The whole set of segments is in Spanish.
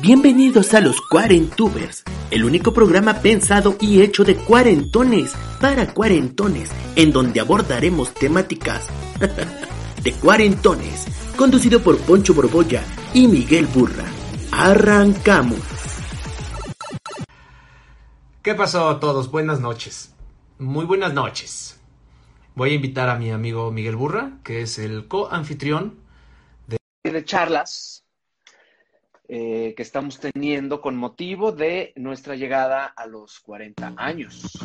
Bienvenidos a los Cuarentubers, el único programa pensado y hecho de cuarentones para cuarentones, en donde abordaremos temáticas de cuarentones, conducido por Poncho Borbolla y Miguel Burra. Arrancamos. ¿Qué pasó a todos? Buenas noches. Muy buenas noches. Voy a invitar a mi amigo Miguel Burra, que es el co-anfitrión de charlas eh, que estamos teniendo con motivo de nuestra llegada a los 40 años.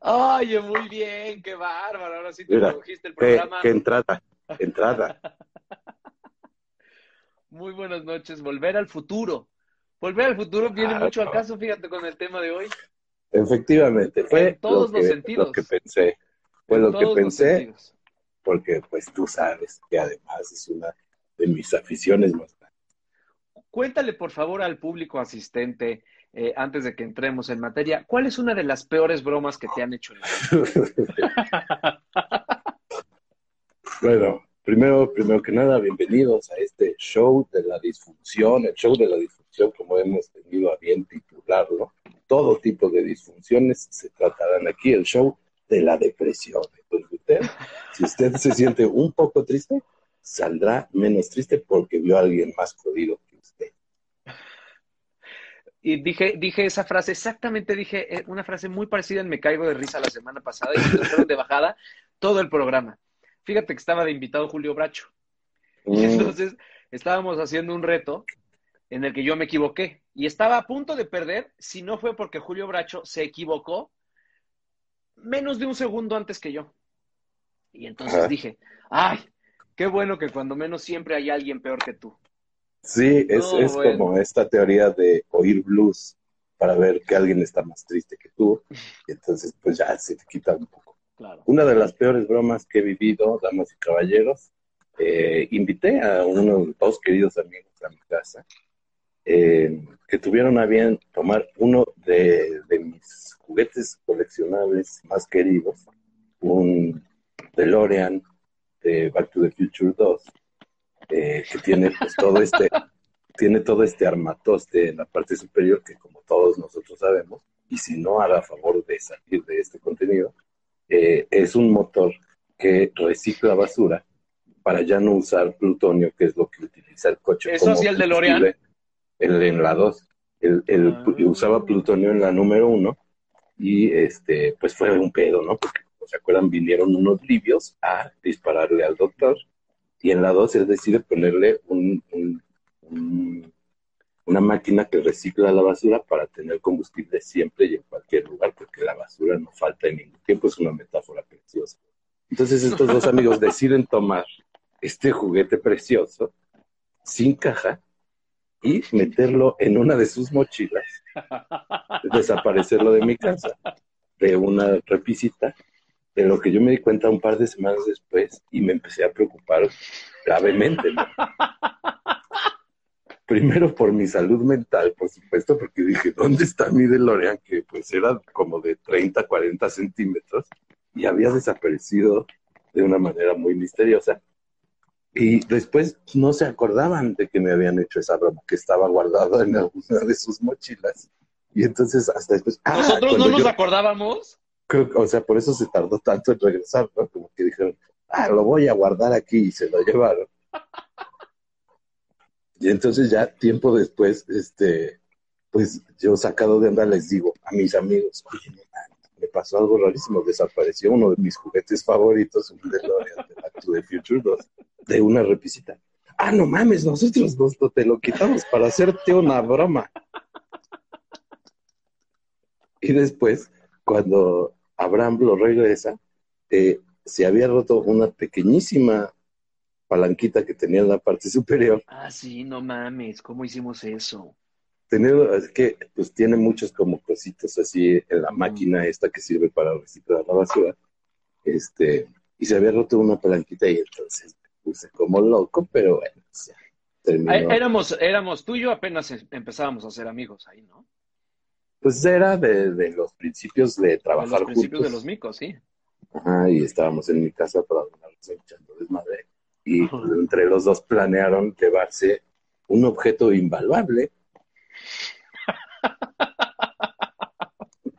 Oye, muy bien, qué bárbaro. Ahora sí te Mira, produjiste el programa. qué entrada, qué entrada. Muy buenas noches. Volver al futuro. Volver al futuro viene Ah, mucho al no. caso, fíjate, con el tema de hoy. Efectivamente, fue En todos lo, los que, sentidos. lo que pensé. Fue En lo que pensé, porque pues tú sabes que además es una de mis aficiones más grandes. Cuéntale, por favor, al público asistente, eh, antes de que entremos en materia, ¿cuál es una de las peores bromas que te han hecho? Bueno, primero, primero que nada, bienvenidos a este show de la disfunción, el show de la disfunción, como hemos tenido a bien titularlo. Todo tipo de disfunciones se tratarán aquí, el show de la depresión. Entonces, usted, si usted se siente un poco triste, saldrá menos triste porque vio a alguien más jodido que usted. Y dije, dije esa frase, exactamente dije eh, una frase muy parecida en Me Caigo de Risa la semana pasada y me de bajada todo el programa. Fíjate que estaba de invitado Julio Bracho. Y Mm, entonces estábamos haciendo un reto en el que yo me equivoqué y estaba a punto de perder si no fue porque Julio Bracho se equivocó menos de un segundo antes que yo. Y entonces Ajá. dije, ay, qué bueno que cuando menos siempre hay alguien peor que tú. Sí, es, No, es bueno. como esta teoría de oír blues para ver que alguien está más triste que tú. Y entonces, pues ya se te quita un poco. Claro. Una de las peores bromas que he vivido, damas y caballeros, eh, invité a unos dos queridos amigos a mi casa eh, que tuvieron a bien tomar uno de, de mis juguetes coleccionables más queridos, un DeLorean de Back to the Future 2, eh, que tiene pues todo este tiene todo este armatoste en la parte superior que como todos nosotros sabemos, y si no haga favor de salir de este contenido, eh, es un motor que recicla basura para ya no usar plutonio, que es lo que utiliza el coche. ¿Eso como sí el DeLorean? El en la 2. El, el- Ah. Usaba plutonio en la número 1 y este pues fue un pedo, ¿no? Porque, como se acuerdan, vinieron unos libios a dispararle al doctor y en la 2 él decide ponerle un, un- un- una máquina que recicla la basura para tener combustible siempre y en cualquier lugar, porque la basura no falta en ningún tiempo, es una metáfora preciosa. Entonces estos dos amigos deciden tomar este juguete precioso sin caja y meterlo en una de sus mochilas, desaparecerlo de mi casa, de una repisita, de lo que yo me di cuenta un par de semanas después y me empecé a preocupar gravemente. Primero por mi salud mental, por supuesto, porque dije, ¿dónde está mi DeLorean? Que pues era como de 30, 40 centímetros y había desaparecido de una manera muy misteriosa. Y después no se acordaban de que me habían hecho esa broma, que estaba guardada en alguna de sus mochilas. Y entonces hasta después... ah, ¿Nosotros no nos yo- acordábamos? creo que, o sea, por eso se tardó tanto en regresar, ¿no? Como que dijeron, ah, lo voy a guardar aquí y se lo llevaron. Y entonces ya tiempo después, este, pues yo sacado de onda les digo a mis amigos, oye, me pasó algo rarísimo, desapareció uno de mis juguetes favoritos, un DeLorean de Back to the Future 2, de una repisita. Ah, no mames, nosotros te lo quitamos para hacerte una broma. Y después, cuando Abraham lo regresa, eh, se había roto una pequeñísima palanquita que tenía en la parte superior. Ah, sí, no mames, ¿cómo hicimos eso? Tener, es que pues tiene muchos como cositos así en la máquina esta que sirve para reciclar la basura. Este, y se había roto una palanquita y entonces me puse como loco, pero bueno, ya, terminó. Éramos, éramos, tú y yo apenas em- empezábamos a ser amigos ahí, ¿no? Pues era de, de los principios de De trabajar los principios juntos. de los micos, sí. Ajá, y estábamos en mi casa para andarnos echando desmadre. Y pues, entre los dos planearon llevarse un objeto invaluable.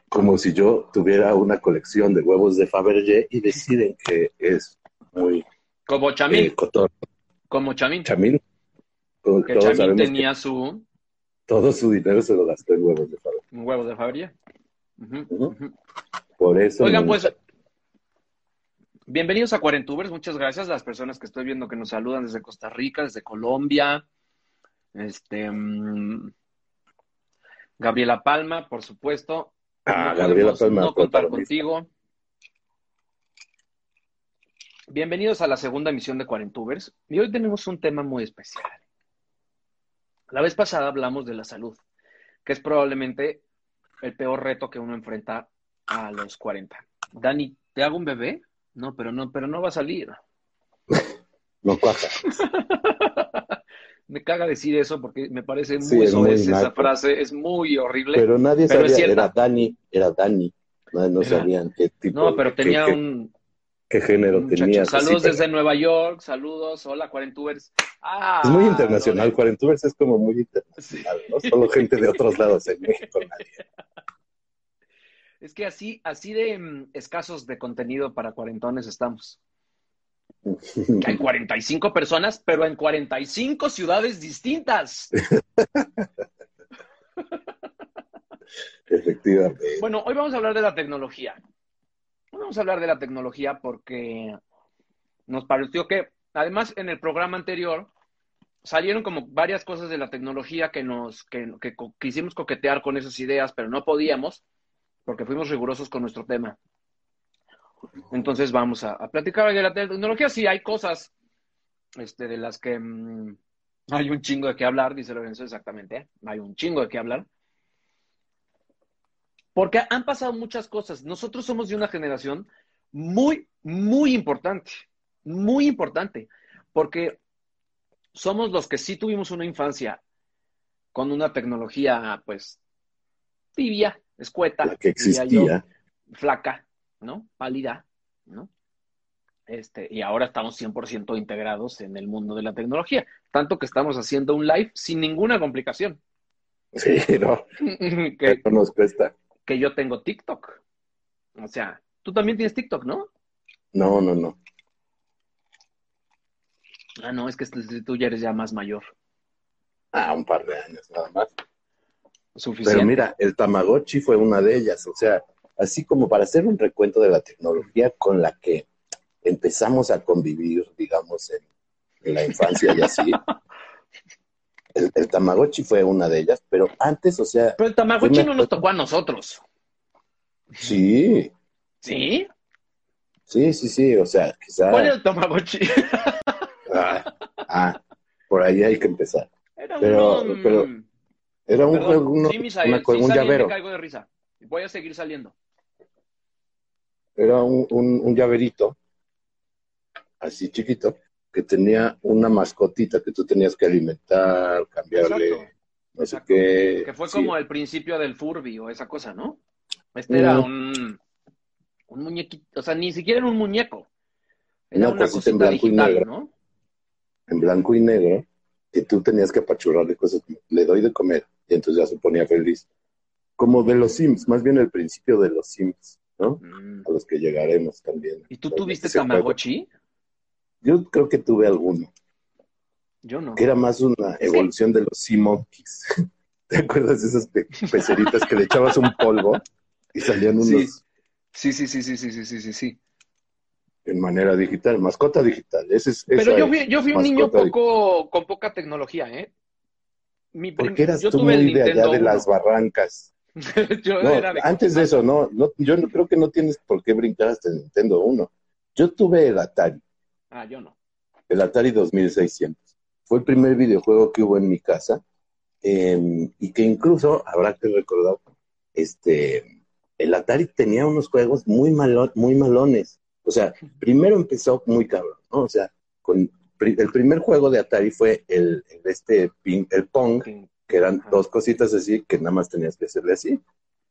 Como si yo tuviera una colección de huevos de Fabergé y deciden que es muy Como Chamín, eh, como Chamín. Chamín. Como que todos Chamín sabemos que tenía su todo su dinero se lo gastó en huevos de Fabergé. un huevo de Fabergé. Por eso. Oigan, me- pues, bienvenidos a Cuarentubers. Muchas gracias a las personas que estoy viendo que nos saludan desde Costa Rica, desde Colombia. Este, mm, Gabriela Palma, por supuesto. Ah, No Gabriela Palma, no contar contigo. Bienvenidos a la segunda emisión de Cuarentubers. Y hoy tenemos un tema muy especial. La vez pasada hablamos de la salud, que es probablemente el peor reto que uno enfrenta a los 40. Dani, ¿te hago un bebé? No, pero no, pero no va a salir. No cuaja. Me caga decir eso porque me parece Sí, muy es muy soez esa frase, es muy horrible. Pero nadie Pero sabía, era Dani, era Dani. No, no Era- sabían qué tipo no, pero qué- tenía qué, un, qué género un tenía. Saludos Sí, desde Nueva York, saludos, hola Cuarentubers. Ah, Es muy internacional, Lore. Cuarentubers es como muy Sí. internacional, ¿no? Solo gente de otros lados en México, nadie. Es que así, así de mm, escasos de contenido para cuarentones estamos. Que hay 45 personas, pero en 45 ciudades distintas. Efectivamente. Bueno, hoy vamos a hablar de la tecnología. Hoy Vamos a hablar de la tecnología porque nos pareció que, además, en el programa anterior salieron como varias cosas de la tecnología que nos que, que co- quisimos coquetear con esas ideas, pero no podíamos porque fuimos rigurosos con nuestro tema. Entonces vamos a, a platicar de la tecnología. Sí, hay cosas este, de las que mm, hay un chingo de qué hablar, dice Lorenzo exactamente. ¿eh? Hay un chingo de qué hablar. Porque han pasado muchas cosas. Nosotros somos de una generación muy, muy importante. Muy importante. Porque somos los que sí tuvimos una infancia con una tecnología, pues, tibia, escueta, La que diría yo, existía. flaca, ¿no? Pálida, ¿no? Este, y ahora estamos 100% integrados en el mundo de la tecnología. Tanto que estamos haciendo un live sin ninguna complicación. Sí, no, que, no nos cuesta. que yo tengo TikTok. O sea, tú también tienes TikTok, ¿no? No, no, no. Ah, no, es que este- tú ya eres ya más mayor. Ah, un par de años nada más. Suficiente. Pero mira, el Tamagotchi fue una de ellas. O sea, así como para hacer un recuento de la tecnología con la que empezamos a convivir, digamos, en, en la infancia y así. El, el Tamagotchi fue una de ellas, pero antes, o sea, Pero el Tamagotchi me no nos tocó a nosotros. sí, ¿Sí? sí, sí, sí, o sea, quizá... ¿Cuál era el Tamagotchi? Ah, ah, por ahí hay que empezar. Era Pero- mm, pero- Era un perdón, juego, uno- sí, Misael, una- sí un llavero. me caigo de risa. Voy a seguir saliendo. Era un, un- un llaverito, así chiquito, que tenía una mascotita que tú tenías que alimentar, cambiarle, Exacto. no sé qué. Que fue Sí. como el principio del Furby o esa cosa, ¿no? Este era Mm. un, un muñequito, o sea, ni siquiera era un muñeco. Era Una una cosita en blanco y negro. ¿no? en blanco y negro, que tú tenías que apachurrarle cosas como, le doy de comer, y entonces ya se ponía feliz. Como de los Sims, más bien el principio de los Sims, ¿no? Mm. A los que llegaremos también. ¿Y tú tuviste Tamagotchi? Yo creo que tuve alguno. Yo no. Era más una evolución de los Sea Monkeys. ¿Te acuerdas de esas pe peceritas que le echabas un polvo y salían unos. Sí, sí, sí, sí, sí, sí, sí, sí. sí. En manera digital, mascota digital. Ese es, Pero yo fui, yo fui un niño poco con poca tecnología, ¿eh? Mi Porque eras tú tuve muy el de allá de las barrancas. yo No, era de antes de eso, no, no, yo no creo que no tienes por qué brincar hasta el Nintendo 1. Yo tuve el Atari, Ah, yo no. el Atari 2600. Fue el primer videojuego que hubo en mi casa eh, y que incluso, habrá que recordar, este, el Atari tenía unos juegos muy, malo- muy malones. O sea, primero empezó muy cabrón, ¿no? O sea, con, el primer juego de Atari fue el, el este, ping- el Pong, que eran Ajá. dos cositas así que nada más tenías que hacerle así,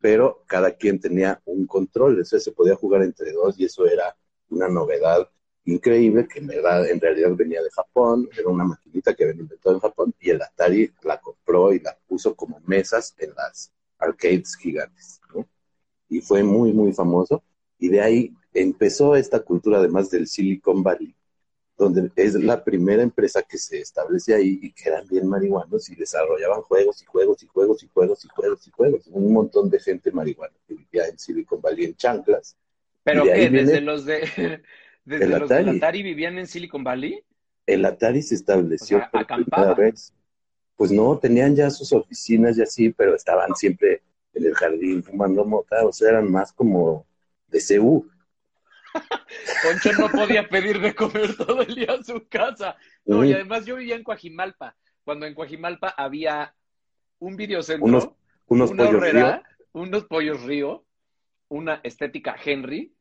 pero cada quien tenía un control, o sea, se podía jugar entre dos y eso era una novedad increíble que en verdad, en realidad venía de Japón, era una maquinita que habían inventado en Japón y el Atari la compró y la puso como mesas en las arcades gigantes, ¿no? Y fue muy, muy famoso y de ahí empezó esta cultura además del Silicon Valley, donde es la primera empresa que se establece ahí y que eran bien marihuanos y desarrollaban juegos y juegos y juegos y juegos y juegos y juegos. Un montón de gente marihuana que vivía en Silicon Valley en chanclas. ¿Pero qué? ¿Desde los de desde el los del Atari. Atari vivían en Silicon Valley? El Atari se estableció O sea, por primera vez. Pues no, tenían ya sus oficinas y así, pero estaban siempre en el jardín fumando mota, o sea, eran más como de CU. Poncho no podía pedir de comer todo el día a su casa. No, y además yo vivía en Coajimalpa, cuando en Coajimalpa había un videocentro, Unos- Unos una pollos horrera, unos pollos río, una estética Henry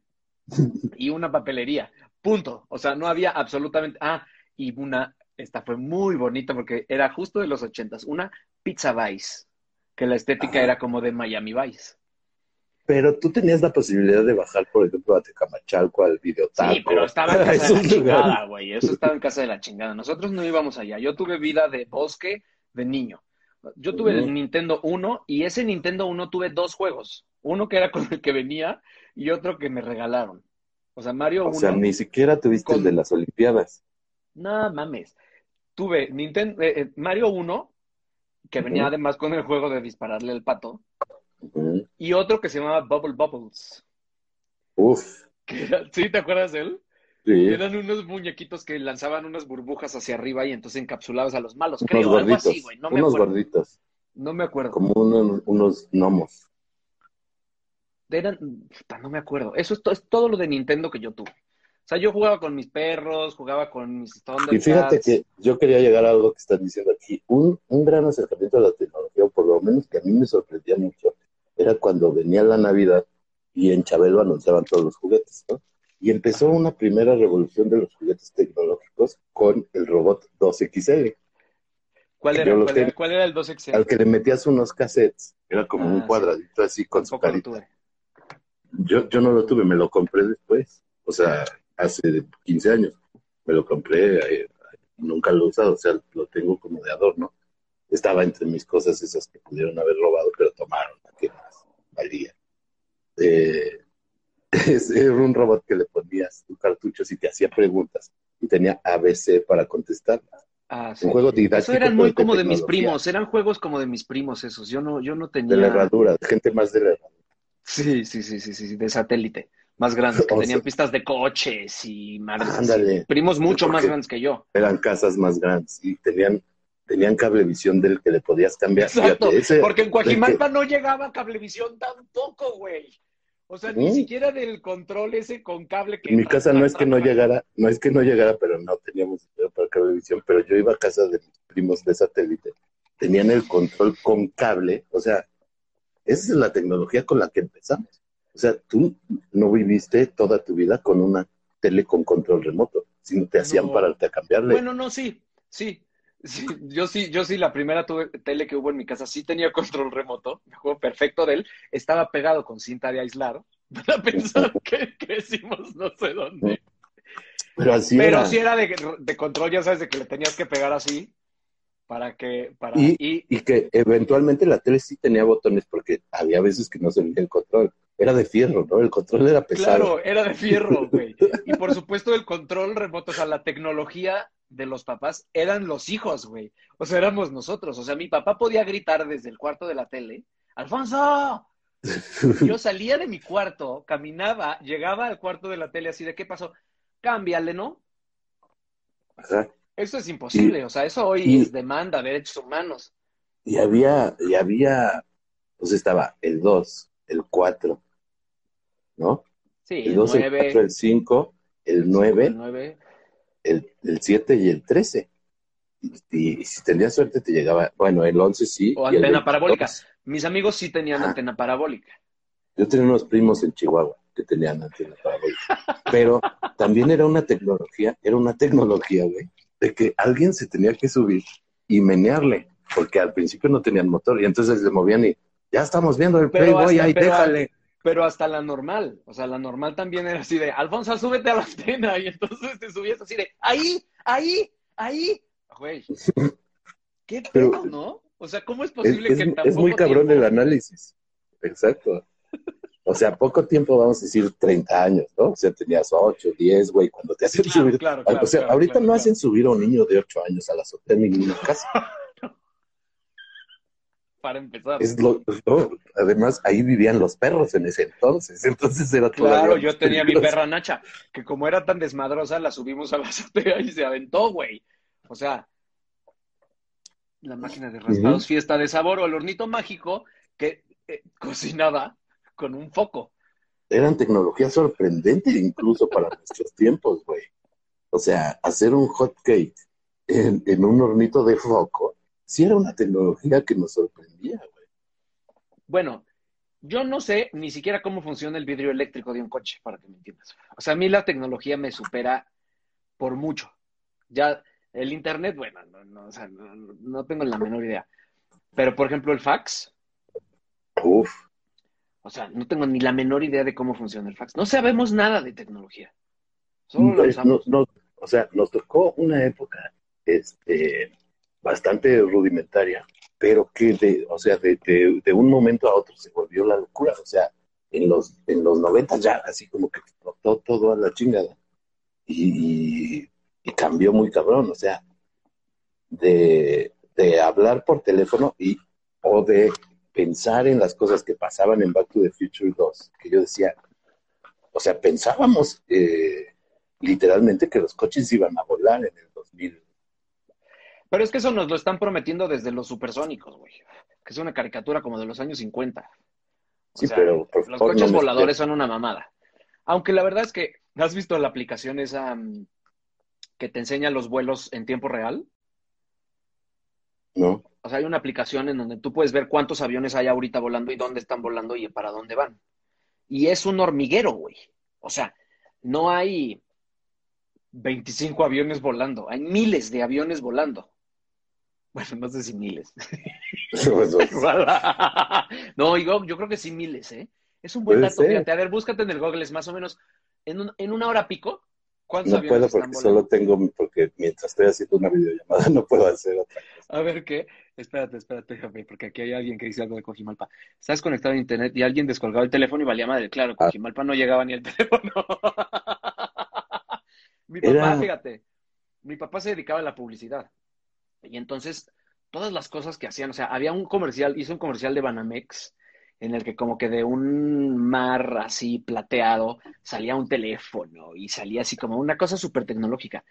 y una papelería. Punto. O sea, no había absolutamente. Ah, y una, esta fue muy bonita porque era justo de los ochentas, una Pizza Vice, que la estética Ajá. era como de Miami Vice. Pero tú tenías la posibilidad de bajar, por ejemplo, a Tecamachalco, al videotaco. Sí, pero estaba en casa de la chingada, güey. Eso estaba en casa de la chingada. Nosotros no íbamos allá. Yo tuve vida de bosque de niño. Yo tuve el. Nintendo 1 y ese Nintendo 1 tuve dos juegos. Uno que era con el que venía y otro que me regalaron. O sea, Mario O 1. sea, ni siquiera tuviste el de las Olimpiadas. No mames. Tuve Nintendo, eh, eh, Mario 1, que venía además con el juego de dispararle al pato. Y otro que se llamaba Bubble Bubbles. Uf, era- ¿Sí te acuerdas de él? sí. Eran unos muñequitos que lanzaban unas burbujas hacia arriba y entonces encapsulabas a los malos. Unos Creo, algo gorditos, así, güey. No me unos acuerdo. gorditos, No me acuerdo. como unos, unos gnomos. Eran, no me acuerdo. Eso es, to- es todo lo de Nintendo que yo tuve. O sea, yo jugaba con mis perros, jugaba con mis Y fíjate que yo quería llegar a algo que están diciendo aquí. Un, un gran acercamiento a la tecnología, o por lo menos que a mí me sorprendía mucho, era cuando venía la Navidad y en Chabelo anunciaban todos los juguetes, ¿no? Y empezó una primera revolución de los juguetes tecnológicos con el robot 2XL, ¿Cuál era? ¿Cuál era, cuál era el 2XL? al que le metías unos cassettes. Era como Ah, un sí. cuadradito así con su carita. Yo, yo no lo tuve, me lo compré después. O sea, hace 15 años. Me lo compré, eh, nunca lo he usado, o sea, lo tengo como de adorno. Estaba entre mis cosas esas que pudieron haber robado, pero tomaron, ¿qué más? Valía. Eh, es- era un robot que le ponías tus cartuchos y te hacía preguntas y tenía ABC para contestar. Ah, sí. Un juego didáctico. Eso eran muy de como de mis primos, eran juegos como de mis primos esos. Yo no, yo no De la tenía. herradura, de gente más de la herradura. Sí, sí, sí, sí, sí, sí, de satélite. Más grandes, que O tenían sea- pistas de coches y madres. Ándale. Primos mucho más grandes que yo. eran casas más grandes y tenían, tenían cablevisión del que le podías cambiar. Exacto, Fíjate, ese- porque en Coajimalpa no llegaba cablevisión tampoco, güey. O sea, ni ¿Mm? siquiera del control ese con cable que... que en mi casa no es que no llegara, no es que no llegara, pero no teníamos dinero para cablevisión, pero yo iba a casa de mis primos de satélite, tenían el control con cable, o sea, esa es la tecnología con la que empezamos. O sea, tú no viviste toda tu vida con una tele con control remoto, sino te hacían No. pararte a cambiarle. Bueno, no, sí, sí. Sí, yo sí, yo sí, la primera tuve tele que hubo en mi casa, sí tenía control remoto, me acuerdo perfecto de él, estaba pegado con cinta de aislar, para pensar que crecimos no sé dónde. pero así Pero era. sí era de, de control, ya sabes, de que le tenías que pegar así, para que, para, Y- y, Y que eventualmente la tele sí tenía botones porque había veces que no se veía el control. Era de fierro, ¿no? El control era pesado. Claro, era de fierro, güey. Y por supuesto el control remoto, o sea, la tecnología de los papás eran los hijos, güey. O sea, éramos nosotros. O sea, mi papá podía gritar desde el cuarto de la tele, ¡Alfonso! Yo salía de mi cuarto, caminaba, llegaba al cuarto de la tele así de, ¿qué pasó? Cámbiale, ¿no? Ajá. Eso es imposible. O sea, eso hoy y- es demanda de derechos humanos. Y había, y había Entonces estaba el 2, el 4, ¿no? Sí, El 2, el 4, el 5, el 9, el 9. el, el 7 y el 13. Y, y si tenías suerte te llegaba, bueno, el 11 sí. O y el antena 22. parabólica. Mis amigos sí tenían Ajá. antena parabólica. Yo tenía unos primos en Chihuahua que tenían antena parabólica. Pero también era una tecnología, era una tecnología, güey, de que alguien se tenía que subir y menearle, porque al principio no tenían motor y entonces se movían y ya estamos viendo el Pero Playboy, hasta- ahí pero- déjale. Pero hasta la normal, o sea, la normal también era así de, Alfonso, súbete a la antena, y entonces te subías así de, ahí, ahí, ahí, güey. ¿Qué Pero- pedo, no? O sea, ¿cómo es Es, posible es- que tan es muy cabrón tiempo- el análisis. Exacto. O sea, poco tiempo, vamos a decir 30 años, ¿no? O sea, tenías 8, 10, güey, cuando te hacen Claro, subir. claro, o sea, ahorita no hacen subir a un niño de 8 años a la azotea en ninguna casa. Para empezar. Es lo, no, además, ahí vivían los perros en ese entonces. Entonces era todavía Claro, yo tenía mi perra Nacha, que como era tan desmadrosa, la subimos a la azotea y se aventó, güey. O sea, la máquina de raspados fiesta de sabor o el hornito mágico que eh, cocinaba con un foco. Eran tecnologías sorprendentes incluso para nuestros tiempos, güey. O sea, hacer un hot cake en, en un hornito de foco, sí era una tecnología que nos sorprendía, güey. Bueno, yo no sé ni siquiera cómo funciona el vidrio eléctrico de un coche, para que me entiendas. O sea, a mí la tecnología me supera por mucho. Ya el internet, bueno, no, no, o sea, no, no tengo la menor idea. Pero, por ejemplo, el fax, Uf, o sea, no tengo ni la menor idea de cómo funciona el fax. No sabemos nada de tecnología. Solo lo usamos. o sea, nos tocó una época este, bastante rudimentaria, pero que de, o sea, de, de- de un momento a otro se volvió la locura. O sea, en los, en los 90 ya, así como que explotó todo a la chingada. Y, y- cambió muy cabrón, o sea, de, de hablar por teléfono y o de pensar en las cosas que pasaban en Back to the Future 2, que yo decía, o sea, pensábamos eh, literalmente que los coches iban a volar en el 2000. Pero es que eso nos lo están prometiendo desde los supersónicos, güey. Que es una caricatura como de los años 50. O Sí, sea, pero por Los favor, coches no voladores son una mamada. Aunque la verdad es que, ¿has visto la aplicación esa mm, que te enseña los vuelos en tiempo real? ¿no? O sea, hay una aplicación en donde tú puedes ver cuántos aviones hay ahorita volando y dónde están volando y para dónde van. Y es un hormiguero, güey. O sea, no hay 25 aviones volando, hay miles de aviones volando. Bueno, no sé si miles. no, yo, yo creo que sí miles, ¿eh? Es un buen dato, fíjate. A ver, búscate en el Google, es más o menos en, un- en una hora pico. ¿Cuántos No aviones puedo porque solo tengo, porque mientras estoy haciendo una videollamada no puedo hacer otra cosa. A ver qué. Espérate, espérate, déjame, porque aquí hay alguien que dice algo de Cojimalpa. Estás conectado a internet y alguien descolgaba el teléfono y valía madre. Claro, Ah. Cojimalpa no llegaba ni el teléfono. mi papá, Era- fíjate, mi papá se dedicaba a la publicidad. Y entonces, todas las cosas que hacían, o sea, había un comercial, hizo un comercial de Banamex, en el que como que de un mar así plateado salía un teléfono y salía así como una cosa súper tecnológica.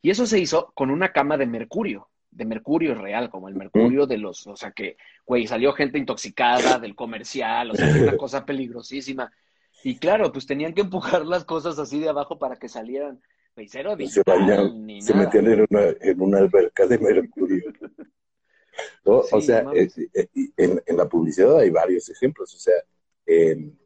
Y eso se hizo con una cama de mercurio, de mercurio real, como el mercurio de los, o sea que, güey, salió gente intoxicada del comercial, o sea, una cosa peligrosísima. Y claro, pues tenían que empujar las cosas así de abajo para que salieran, cero Se bañaban, ni se nada. metían en una, en una alberca de mercurio. ¿No? Sí, o sea, no eh, eh, en, en la publicidad hay varios ejemplos. O sea, en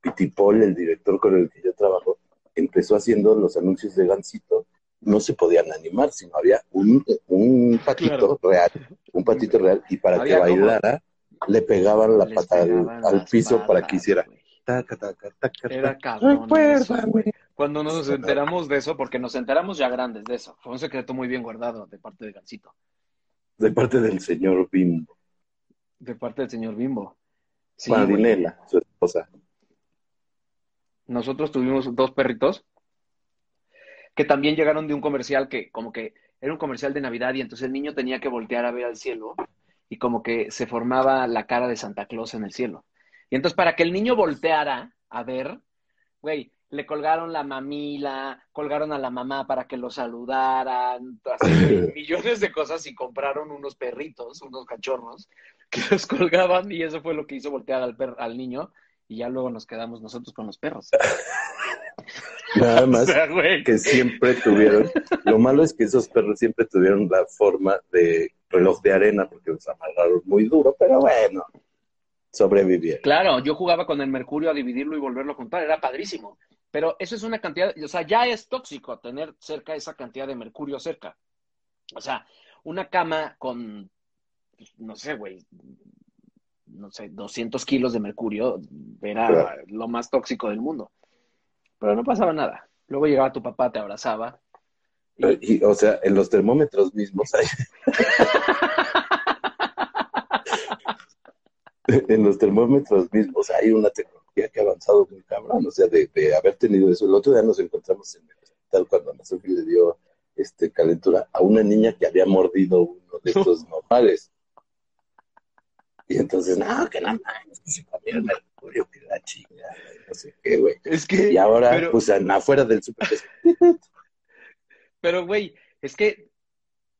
Pitipol, el director con el que yo trabajo, empezó haciendo los anuncios de Gansito. No se podían animar, sino había un, un patito Claro. real, un patito real, y para Había que como- bailara, le pegaban la Les pata al, pegaban al las piso para que hiciera güey. taca, taca, taca, Era cabrón Recuérdame. Cuando nos enteramos de eso, porque nos enteramos ya grandes de eso, fue un secreto muy bien guardado de parte de Gancito, De parte del señor Bimbo. de parte del señor Bimbo. Sí. Marinela, su esposa. Nosotros tuvimos dos perritos que también llegaron de un comercial que como que era un comercial de Navidad y entonces el niño tenía que voltear a ver al cielo y como que se formaba la cara de Santa Claus en el cielo. Y entonces para que el niño volteara a ver, güey, le colgaron la mamila, colgaron a la mamá para que lo saludaran, así, millones de cosas y compraron unos perritos, unos cachorros, que los colgaban y eso fue lo que hizo voltear al, per- al niño y ya luego nos quedamos nosotros con los perros. Nada O más sea, que siempre tuvieron, lo malo es que esos perros siempre tuvieron la forma de reloj de arena porque los amarraron muy duro, pero bueno, sobrevivieron. Claro, yo jugaba con el mercurio a dividirlo y volverlo a juntar, era padrísimo. Pero eso es una cantidad, o sea, ya es tóxico tener cerca esa cantidad de mercurio cerca. O sea, una cama con, pues, no sé, güey, no sé, 200 kilos de mercurio era Claro. lo más tóxico del mundo. Pero no pasaba nada. Luego llegaba tu papá, te abrazaba. y- Y, o sea, en los termómetros mismos hay, en los termómetros mismos hay una tecnología que ha avanzado muy cabrón, o sea, de, de haber tenido eso. El otro día nos encontramos en el hospital cuando a Sofi le dio este, calentura a una niña que había mordido uno de estos nopales. Y entonces, no, que nada más, que se el mercurio, que la chingada, no sé qué, güey. Es que, Y ahora, pero- pues afuera del súper, Pero, güey, es que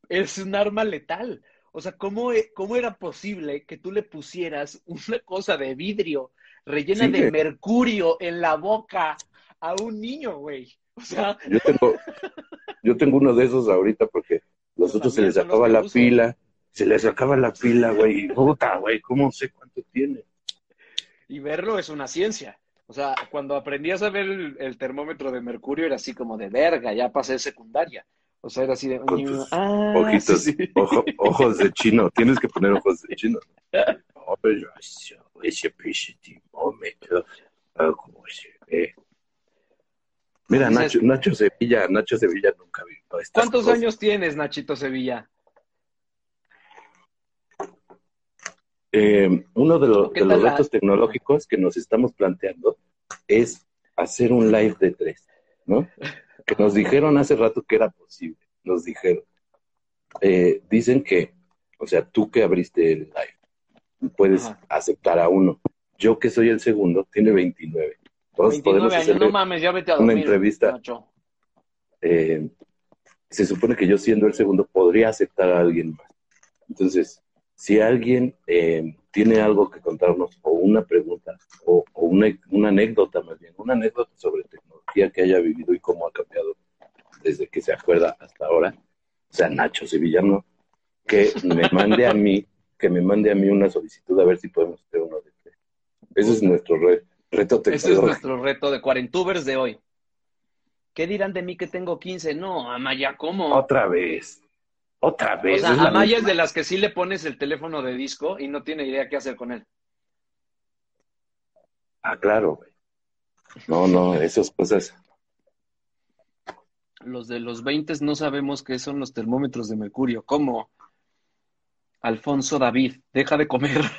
es un arma letal. O sea, ¿cómo, e- cómo era posible que tú le pusieras una cosa de vidrio rellena Sí, de güey. mercurio en la boca a un niño, güey? O sea, Yo tengo, yo tengo uno de esos ahorita porque los otros se les acaba la uso. pila, se les acaba la pila, güey, puta, güey, ¿cómo sé cuánto tiene? y verlo es una ciencia. O sea, cuando aprendías a ver el, el termómetro de mercurio era así como de verga, ya pasé secundaria. O sea, era así de... Con tus ah, Ojitos, sí, sí. ojo- ojos de chino, tienes que poner ojos de chino. Ah. Mira, Nacho, Nacho Sevilla, Nacho Sevilla nunca vio ¿Cuántos cosas. años tienes, Nachito Sevilla? Eh, uno de, los- ¿Qué de los tal la- retos tecnológicos que nos estamos planteando es hacer un live de tres, ¿no? Que nos dijeron hace rato que era posible, nos dijeron. Eh, dicen que, o sea, tú que abriste el live, puedes Ajá. aceptar a uno. Yo que soy el segundo, tiene 29. Todos 29 podemos años, hacerle no mames, ya vete a una dormir, entrevista. Nacho. eh, se supone que yo siendo el segundo podría aceptar a alguien más. Entonces, si alguien eh, tiene algo que contarnos o una pregunta o, o una, una anécdota más bien, una anécdota sobre tecnología que haya vivido y cómo ha cambiado desde que se acuerda hasta ahora, o sea, Nacho Sevillano, que me mande a mí, que me mande a mí una solicitud a ver si podemos hacer uno de tres. Ese es nuestro re- reto Ese es tecnológico. nuestro reto de cuarentubers de hoy. ¿Qué dirán de mí que tengo 15? No, Amaya, ¿cómo? Otra vez, otra O vez. sea, es la Amaya es misma. de las que sí le pones el teléfono de disco y no tiene idea qué hacer con él. Ah, claro, güey. No, no, esas cosas. Los de los 20 no sabemos qué son los termómetros de mercurio. ¿Cómo? Alfonso David, deja de comer.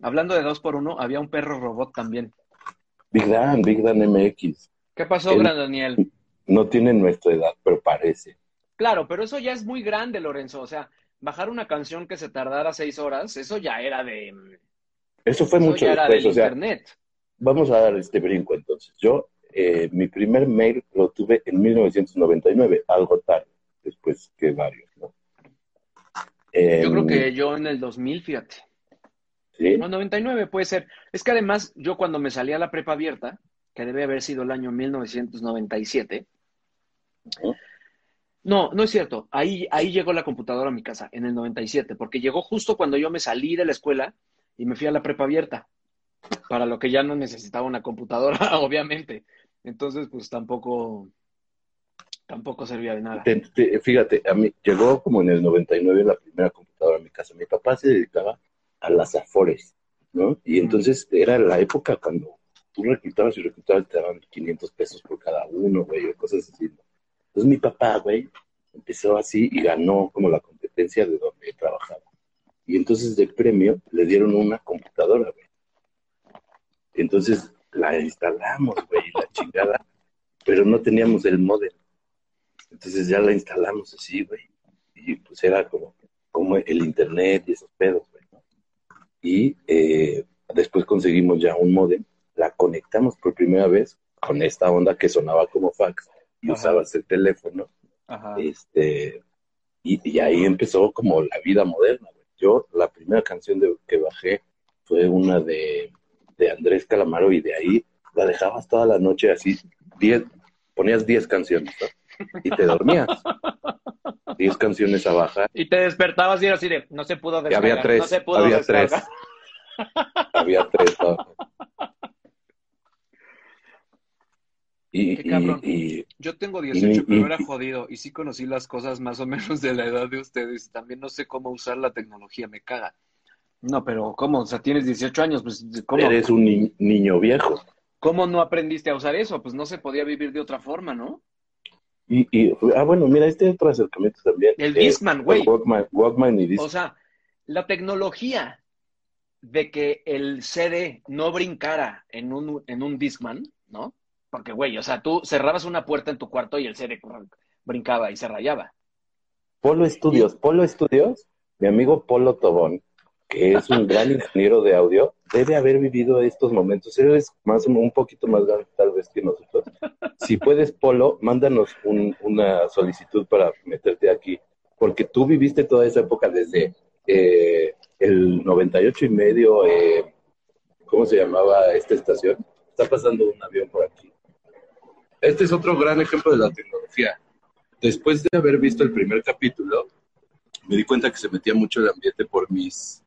Hablando de dos por uno, había un perro robot también. Big Dan, Big Dan MX. ¿Qué pasó, Gran Daniel? No tienen nuestra edad, pero parece. Claro, pero eso ya es muy grande, Lorenzo. O sea, bajar una canción que se tardara seis horas, eso ya era de. Eso fue Eso mucho ya era después. del O sea, internet. vamos a dar este brinco entonces. Yo, eh, mi primer mail lo tuve en 1999, algo tarde, después que varios, ¿no? Eh, Yo creo que yo en el 2000, fíjate. Sí, No, 99 puede ser. Es que además, yo cuando me salí a la prepa abierta, que debe haber sido el año 1997. No, no es cierto. Ahí, ahí llegó la computadora a mi casa, en el 97, porque llegó justo cuando yo me salí de la escuela y me fui a la prepa abierta, para lo que ya no necesitaba una computadora, obviamente. Entonces, pues tampoco, tampoco servía de nada. Te- te- fíjate, a mí llegó como en el 99 la primera computadora a mi casa. Mi papá se dedicaba a las afores, ¿no? Y entonces era la época cuando tú reclutabas y reclutabas, te daban 500 pesos por cada uno, güey, o cosas así. ¿no? Entonces mi papá, güey, empezó así y ganó como la competencia de donde trabajaba. Y entonces de premio le dieron una computadora, güey. Entonces la instalamos, güey, la chingada, pero no teníamos el modem. Entonces ya la instalamos así, güey. Y pues era como, como el internet y esos pedos, güey. ¿no? Y eh, después conseguimos ya un modem, la conectamos por primera vez con esta onda que sonaba como fax y Ajá. usabas el teléfono Ajá. este, Y, y ahí empezó como la vida moderna. güey. Yo, la primera canción de, que bajé fue una de, de Andrés Calamaro y de ahí la dejabas toda la noche así, diez, ponías 10 canciones, ¿no? Y te dormías. 10 canciones a bajar. Y te despertabas y era así de, no se pudo Y descargar. había tres, no se pudo había tres. Había tres. ¿no? Y, Qué cabrón. y, y Yo tengo Y- 18, pero era jodido y sí conocí las cosas más o menos de la edad de ustedes. También no sé cómo usar la tecnología, me caga. No, pero ¿cómo? O sea, tienes 18 años, pues ¿cómo? eres un ni- niño viejo. ¿Cómo no aprendiste a usar eso? Pues no se podía vivir de otra forma, ¿no? Y, y, ah, bueno, mira, este otro acercamiento también. El Discman, güey. Walkman, Walkman y Discman. O sea, la tecnología de que el CD no brincara en un, en un Discman, ¿no? Porque, güey, o sea, tú cerrabas una puerta en tu cuarto y el CD brincaba y se rayaba. Polo Estudios, Polo Estudios, mi amigo Polo Tobón, que es un gran ingeniero de audio, debe haber vivido estos momentos. Él es más, un poquito más grande tal vez que nosotros. Si puedes, Polo, mándanos un- una solicitud para meterte aquí, porque tú viviste toda esa época desde eh, el 98 y medio, eh, ¿cómo se llamaba esta estación? Está pasando un avión por aquí. Este es otro gran ejemplo de la tecnología. Después de haber visto el primer capítulo, me di cuenta que se metía mucho el ambiente por mis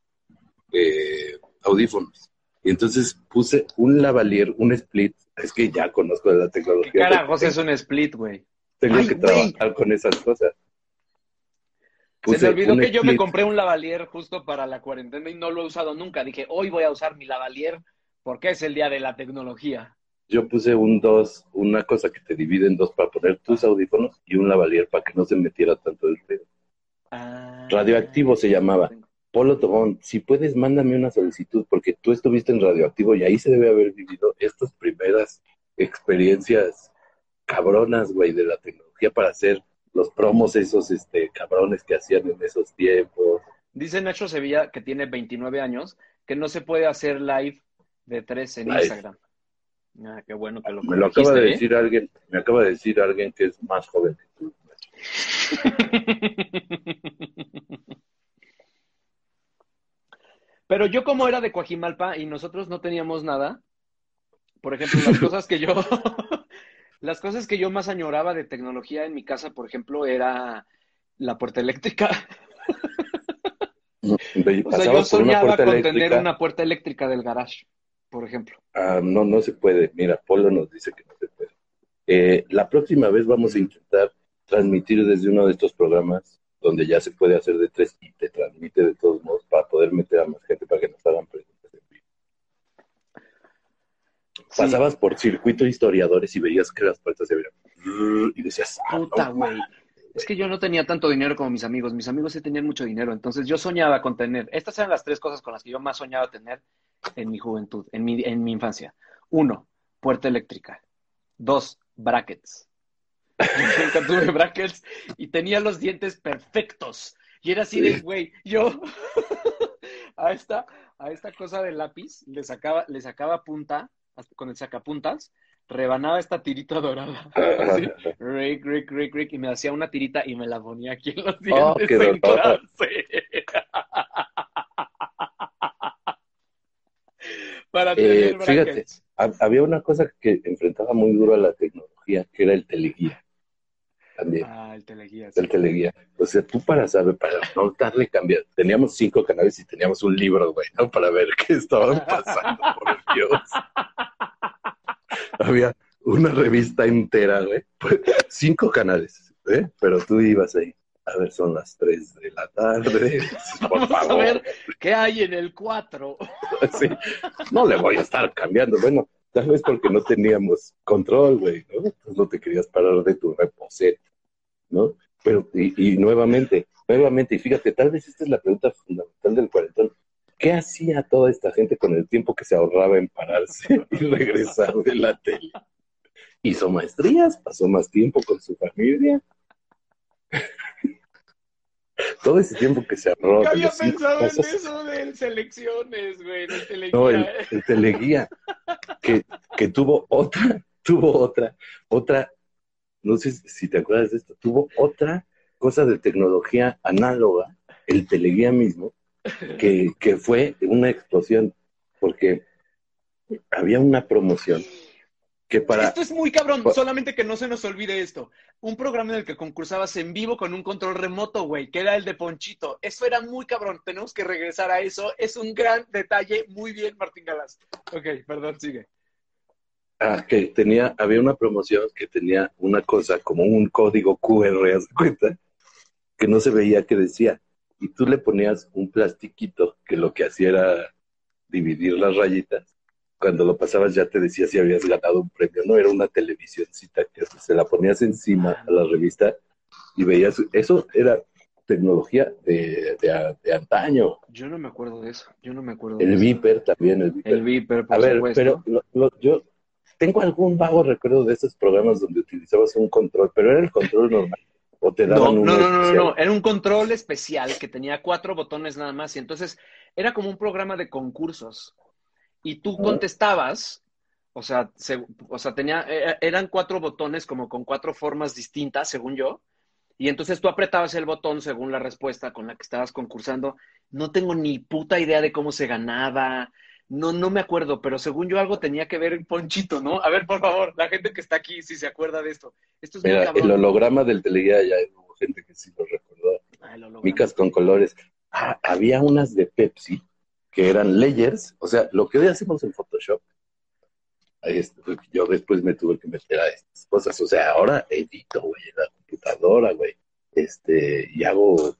eh, audífonos. Y entonces puse un lavalier, un split. Es que ya conozco de la ¿Qué tecnología. carajos es un split, güey? Tengo Ay, que trabajar con esas cosas. Se me olvidó que yo me compré un lavalier justo para la cuarentena y no lo he usado nunca. Dije, hoy voy a usar mi lavalier porque es el día de la tecnología. Yo puse un dos, una cosa que te divide en dos para poner tus audífonos y un lavalier para que no se metiera tanto el ruido. Ah. Radioactivo se llamaba. Polo Tobón, si puedes, mándame una solicitud, porque tú estuviste en Radioactivo y ahí se debe haber vivido estas primeras experiencias cabronas, güey, de la tecnología para hacer los promos esos este, cabrones que hacían en esos tiempos. Dice Nacho Sevilla, que tiene 29 años, que no se puede hacer live de tres en Live. Instagram. Ah, qué bueno que lo Me lo acaba de ¿eh? decir alguien, me acaba de decir alguien que es más joven que tú. Pero yo como era de Coajimalpa y nosotros no teníamos nada, por ejemplo, las cosas que yo, las cosas que yo más añoraba de tecnología en mi casa, por ejemplo, era la puerta eléctrica. O sea, yo soñaba con eléctrica. tener una puerta eléctrica del garage, por ejemplo. Ah, no, no se puede. Mira, Polo nos dice que no se puede. Eh, la próxima vez vamos a intentar transmitir desde uno de estos programas donde ya se puede hacer de tres y te transmite de todos modos para poder meter a más gente para que nos hagan preguntas en vivo. Sí. Pasabas por circuito de historiadores y veías que las puertas se abrían y decías, ah, Puta, no, güey. Es que yo no tenía tanto dinero como mis amigos. Mis amigos sí tenían mucho dinero. Entonces yo soñaba con tener. Estas eran las tres cosas con las que yo más soñaba tener en mi juventud, en mi, en mi infancia. Uno, puerta eléctrica. Dos, brackets. Yo nunca tuve brackets y tenía los dientes perfectos. Y era así de, güey, yo a esta, a esta cosa de lápiz le sacaba, le sacaba punta con el sacapuntas, rebanaba esta tirita dorada. así, Rick, Rick, Rick, Rick, y me hacía una tirita y me la ponía aquí en los Oh, dientes qué en clase. Para Eh, fíjate. Había una cosa que enfrentaba muy duro a la tecnología, que era el teleguía. También. Ah, el teleguía. del teleguía. O sea, tú para saber, para no darle cambiar, teníamos cinco canales y teníamos un libro, güey, ¿no? Para ver qué estaban pasando, por Dios. Había una revista entera, güey, pues, cinco canales, ¿eh? Pero tú ibas ahí. A ver, son las tres de la tarde. Por Vamos a favor. ver qué hay en el 4. Sí. No le voy a estar cambiando. Bueno, tal vez porque no teníamos control, güey, ¿no? Entonces no te querías parar de tu reposet, ¿no? Pero, y, y nuevamente, nuevamente, y fíjate, tal vez esta es la pregunta fundamental del cuarentón. ¿Qué hacía toda esta gente con el tiempo que se ahorraba en pararse y regresar de la tele? ¿Hizo maestrías? ¿Pasó más tiempo con su familia? Todo ese tiempo que se ahorró. Nunca había pensado en eso de selecciones, güey, el teleguía. No, el, el teleguía, que, que tuvo otra, tuvo otra, otra, no sé si te acuerdas de esto, tuvo otra cosa de tecnología análoga, el teleguía mismo, que, que fue una explosión, porque había una promoción que para... Esto es muy cabrón, solamente que no se nos olvide esto. Un programa en el que concursabas en vivo con un control remoto, güey, que era el de Ponchito. Eso era muy cabrón, tenemos que regresar a eso. Es un gran detalle. Muy bien, Martín Galas. Ok, perdón, sigue. Ah, que tenía, había una promoción que tenía una cosa como un código QR, ¿haz cuenta? Que no se veía que decía. Y tú le ponías un plastiquito que lo que hacía era dividir las rayitas. Cuando lo pasabas ya te decía si habías ganado un premio. No era una televisioncita que se la ponías encima a la revista y veías. Eso era tecnología de, de, de antaño. Yo no me acuerdo de eso. Yo no me acuerdo de El eso. Viper también, el Viper. El Viper, por A ver, supuesto. pero lo- lo- yo tengo algún vago recuerdo de esos programas donde utilizabas un control, pero era el control normal. O te daban no, uno no, no, no, no, era un control especial que tenía cuatro botones nada más y entonces era como un programa de concursos y tú contestabas, o sea, se- o sea, tenía, eh, eran cuatro botones como con cuatro formas distintas, según yo, y entonces tú apretabas el botón según la respuesta con la que estabas concursando. No tengo ni puta idea de cómo se ganaba, no, no me acuerdo, pero según yo algo tenía que ver Ponchito, ¿no? A ver, por favor, la gente que está aquí, si se acuerda de esto. Esto es muy Mira, cabrón. el holograma del teleguía ya hubo gente que sí lo recordó. Ah, el holograma. Micas con colores. Ah, había unas de Pepsi que eran layers, o sea, lo que hoy hacemos en Photoshop. ahí es- yo después me tuve que meter a estas cosas, o sea, ahora edito, güey, en la computadora, güey, este, y hago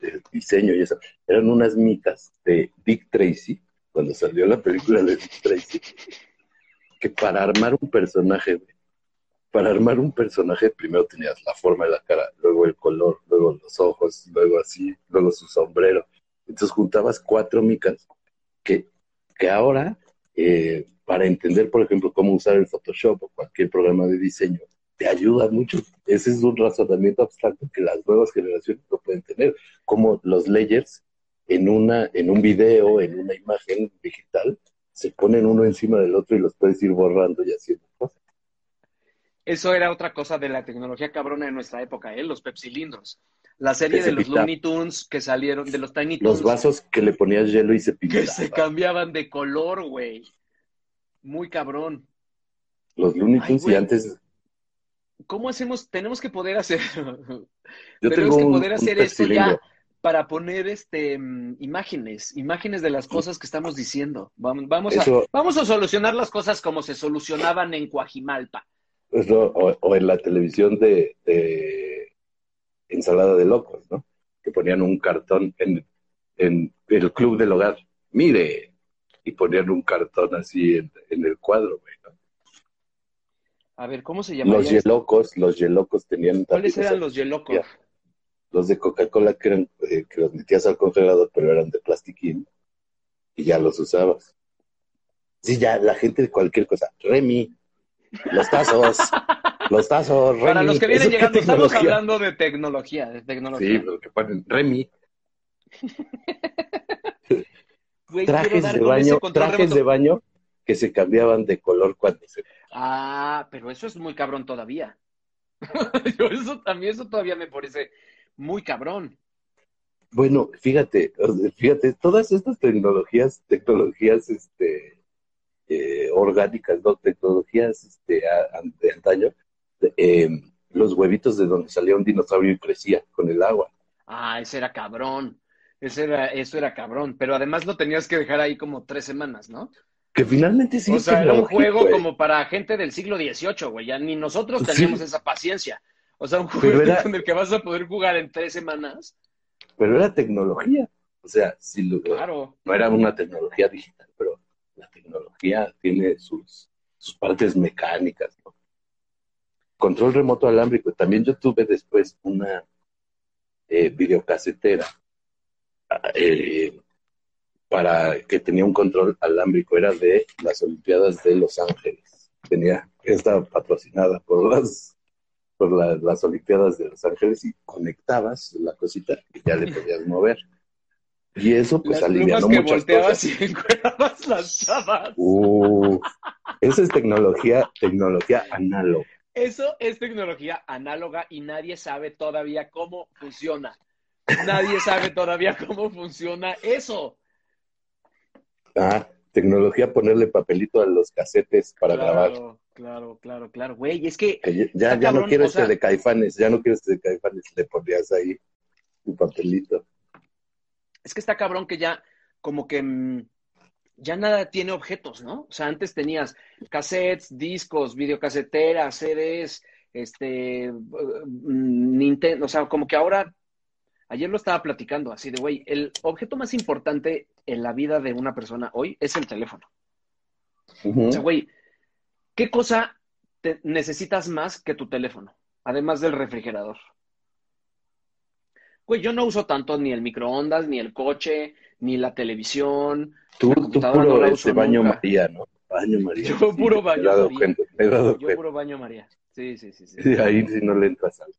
el diseño y eso. Eran unas micas de Dick Tracy, cuando salió la película de Dick Tracy, que para armar un personaje, güey, para armar un personaje primero tenías la forma de la cara, luego el color, luego los ojos, luego así, luego su sombrero. Entonces juntabas cuatro micas que, que ahora, eh, para entender, por ejemplo, cómo usar el Photoshop o cualquier programa de diseño, te ayuda mucho. Ese es un razonamiento abstracto que las nuevas generaciones no pueden tener, como los layers en, una, en un video, en una imagen digital, se ponen uno encima del otro y los puedes ir borrando y haciendo. Eso era otra cosa de la tecnología cabrona de nuestra época, ¿eh? Los pepsilindros. La serie Que de los. Looney Tunes que salieron, de los Tiny Los Toons, vasos que le ponías hielo y se que pintaban. se cambiaban de color, güey. Muy cabrón. Los Looney Ay, Tunes y antes ¿Cómo hacemos? Tenemos que poder hacer. yo tenemos que un, poder un hacer esto pepsilindro. ya para poner este mm, imágenes, imágenes de las cosas que estamos diciendo. Vamos, vamos, a, vamos a solucionar las cosas como se solucionaban en Coajimalpa. O, o en la televisión de, de ensalada de locos, ¿no? Que ponían un cartón en, en el club del hogar. Mire, y ponían un cartón así en, en el cuadro, güey, ¿no? A ver, ¿cómo se llamaría? Los yelocos, los yelocos tenían ¿Cuáles eran los yelocos? Ya. Los de Coca-Cola que eran, eh, que los metías al congelador, pero eran de plastiquín, y ya los usabas. Sí, ya la gente de cualquier cosa. Remy, los tazos, los tazos, Remy. Para los que vienen ¿Eso qué llegando, estamos hablando de tecnología, de Sí, tecnología. pero que ponen Remy. Güey, Trajes de baño, trajes de baño que se cambiaban de color cuando se... Ah, pero eso es muy cabrón todavía. Yo eso también, eso todavía me parece muy cabrón. Bueno, fíjate, fíjate, todas estas tecnologías, tecnologías, este, eh, orgánicas, ¿no? Tecnologías, este, a- de antaño, eh, los huevitos de donde salía un dinosaurio y crecía con el agua. Ah, ese era cabrón. Ese era, eso era cabrón. Pero además lo tenías que dejar ahí como tres semanas, ¿no? Que finalmente sí o sea, era un juego güey. como para gente del siglo XVIII, güey. Ya ni nosotros Sí. teníamos esa paciencia. O sea, un juego era- con el que vas a poder jugar en tres semanas. Pero era tecnología. O sea, sí, lo- Claro. no era una tecnología digital, la tecnología tiene sus, partes mecánicas. Control remoto alámbrico. También yo tuve después una eh, videocasetera eh, para que tenía un control alámbrico. Era de las Olimpiadas de Los Ángeles. Tenía, estaba patrocinada por las por la- las Olimpiadas de Los Ángeles y conectabas la cosita y ya le podías mover. Y eso pues Las alivianó que muchas volteabas cosas. y encuerabas las chavas. Uh, esa es tecnología, tecnología análoga. Eso es tecnología análoga y nadie sabe todavía cómo funciona. Nadie sabe todavía cómo funciona eso. Ah, tecnología, ponerle papelito a los casetes para grabar. Claro, claro, claro. Güey, es que Que ya, ya, no quiero o este sea- de caifanes, ya no quiero este de caifanes, le ponías ahí tu papelito. Es que está cabrón que ya como que mm, ya nada tiene objetos, ¿no? O sea, antes tenías cassettes, discos, videocaseteras, CDs, este, mm, Nintendo, o sea, como que ahora, ayer lo estaba platicando así de, güey, el objeto más importante en la vida de una persona hoy es el teléfono. O sea, güey, ¿qué cosa te necesitas más que tu teléfono? Además del refrigerador. Güey, yo no uso tanto ni el microondas, ni el coche, ni la televisión. Tú, la tú puro no la este baño nunca. María, ¿no? Baño María. Yo puro baño María. cuenta, Yo cuenta. puro baño María. Sí, sí, sí, sí. Sí, ahí sí no le entras al...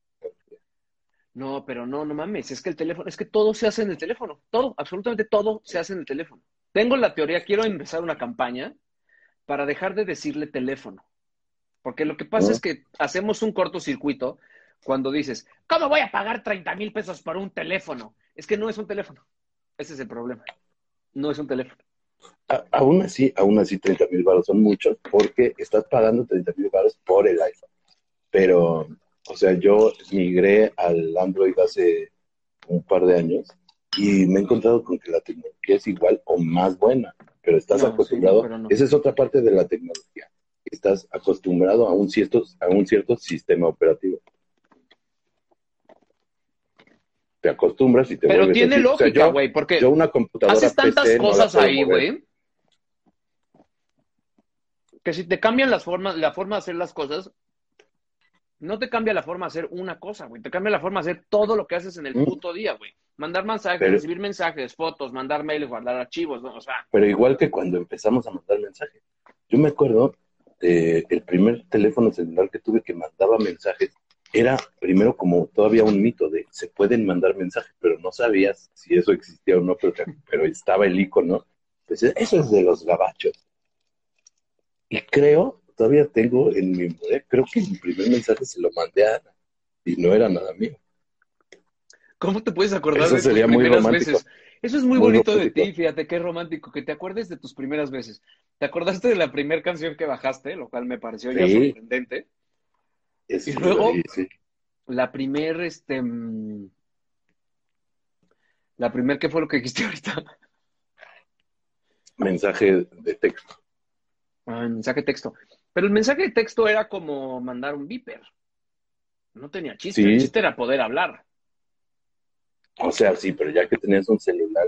No, pero no, no mames, es que el teléfono, es que todo se hace en el teléfono, todo, absolutamente todo se hace en el teléfono. Tengo la teoría, quiero empezar una campaña para dejar de decirle teléfono, porque lo que pasa es que hacemos un cortocircuito cuando dices, ¿cómo voy a pagar 30 mil pesos por un teléfono? Es que no es un teléfono, ese es el problema, no es un teléfono. A- aún así, aún así 30 mil baros son muchos porque estás pagando 30 mil baros por el iPhone. Pero, o sea, yo migré al Android hace un par de años y me he encontrado con que la tecnología es igual o más buena, pero estás No, sí, acostumbrado, pero no. esa es otra parte de la tecnología, estás acostumbrado a un cierto, a un cierto sistema operativo. Te acostumbras y te Pero vuelves tiene así. O sea, lógica, yo- güey, porque Yo una computadora haces tantas PC cosas ahí, güey, que si te cambian las formas, la forma de hacer las cosas, no te cambia la forma de hacer una cosa, güey. Te cambia la forma de hacer todo lo que haces en el Mm. puto día, güey. Mandar mensajes, Pero- recibir mensajes, fotos, mandar mails, guardar archivos, ¿no? O sea, Pero igual que cuando empezamos a mandar mensajes. Yo me acuerdo, eh, el primer teléfono celular que tuve que mandaba mensajes era primero como todavía un mito de se pueden mandar mensajes, pero no sabías si eso existía o no, pero, pero estaba el icono. Pues eso es de los gabachos. Y creo, todavía tengo en mi memoria, creo que mi primer mensaje se lo mandé a Ana y no era nada mío. ¿cómo te puedes acordar Eso de tus sería muy primeras romántico. veces? Eso es muy, Muy bonito de ti, fíjate, qué romántico, que te acuerdes de tus primeras veces. ¿Te acordaste de la primera canción que bajaste, lo cual me pareció ya sorprendente? Es- Y luego- sí. La primer, este... mm, La primer, ¿qué fue lo que dijiste ahorita? mensaje de texto. Ah, mensaje de texto. Pero el mensaje de texto era como mandar un beeper. No tenía chiste. Sí. El chiste era poder hablar. O sea, sí, pero ya que tenías un celular,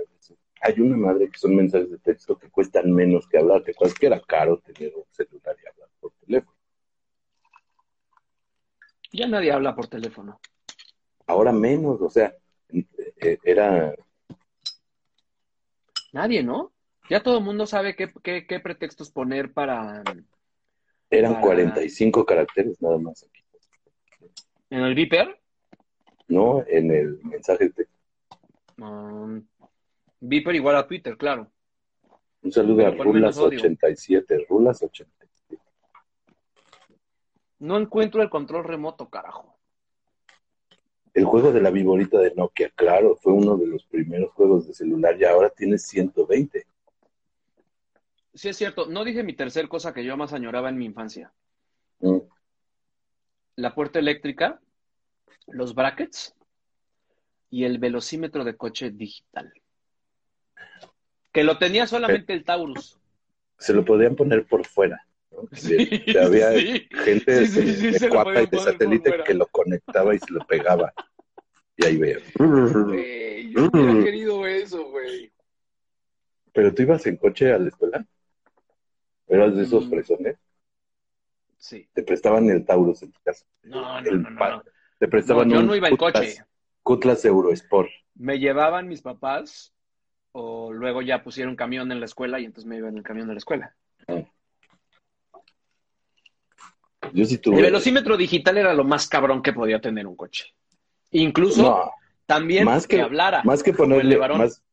hay una madre que son mensajes de texto que cuestan menos que hablar. ¿Te que era caro tener un celular y hablar por teléfono? Ya nadie habla por teléfono. Ahora menos, o sea, eh, era, Nadie, ¿no? Ya todo el mundo sabe qué, qué, qué pretextos poner para... eran Para- 45 caracteres nada más aquí. ¿En el beeper? No, en el mensaje de texto. Um, beeper igual a Twitter, claro. Un saludo a Pero con menos odio. Rulas87, Rulas87. No encuentro el control remoto, carajo. El juego de la viborita de Nokia, claro, fue uno de los primeros juegos de celular y ahora tiene 120. Sí, es cierto. No dije mi tercer cosa que yo más añoraba en mi infancia. Mm. La puerta eléctrica, los brackets y el velocímetro de coche digital. Que lo tenía solamente el Taurus. Se lo podían poner por fuera. Había sí. gente Sí, sí, de, sí, de se lo cuapa y de satélite que lo conectaba y se lo pegaba. Y ahí veía. Güey, yo hubiera querido eso, güey. Pero tú ibas en coche a la escuela. ¿Eras de esos Mm. fresones? Sí. Te prestaban el Taurus en tu casa. No, no, El no, no, pa- no. Te prestaban No, yo un no iba en Cutlass- coche. Cutlass Eurosport. Me llevaban mis papás o luego ya pusieron camión en la escuela y entonces me iba en el camión de la escuela. Yo sí El velocímetro digital era lo más cabrón que podía tener un coche. Incluso No, también más que, que- hablara. más que ponerle más.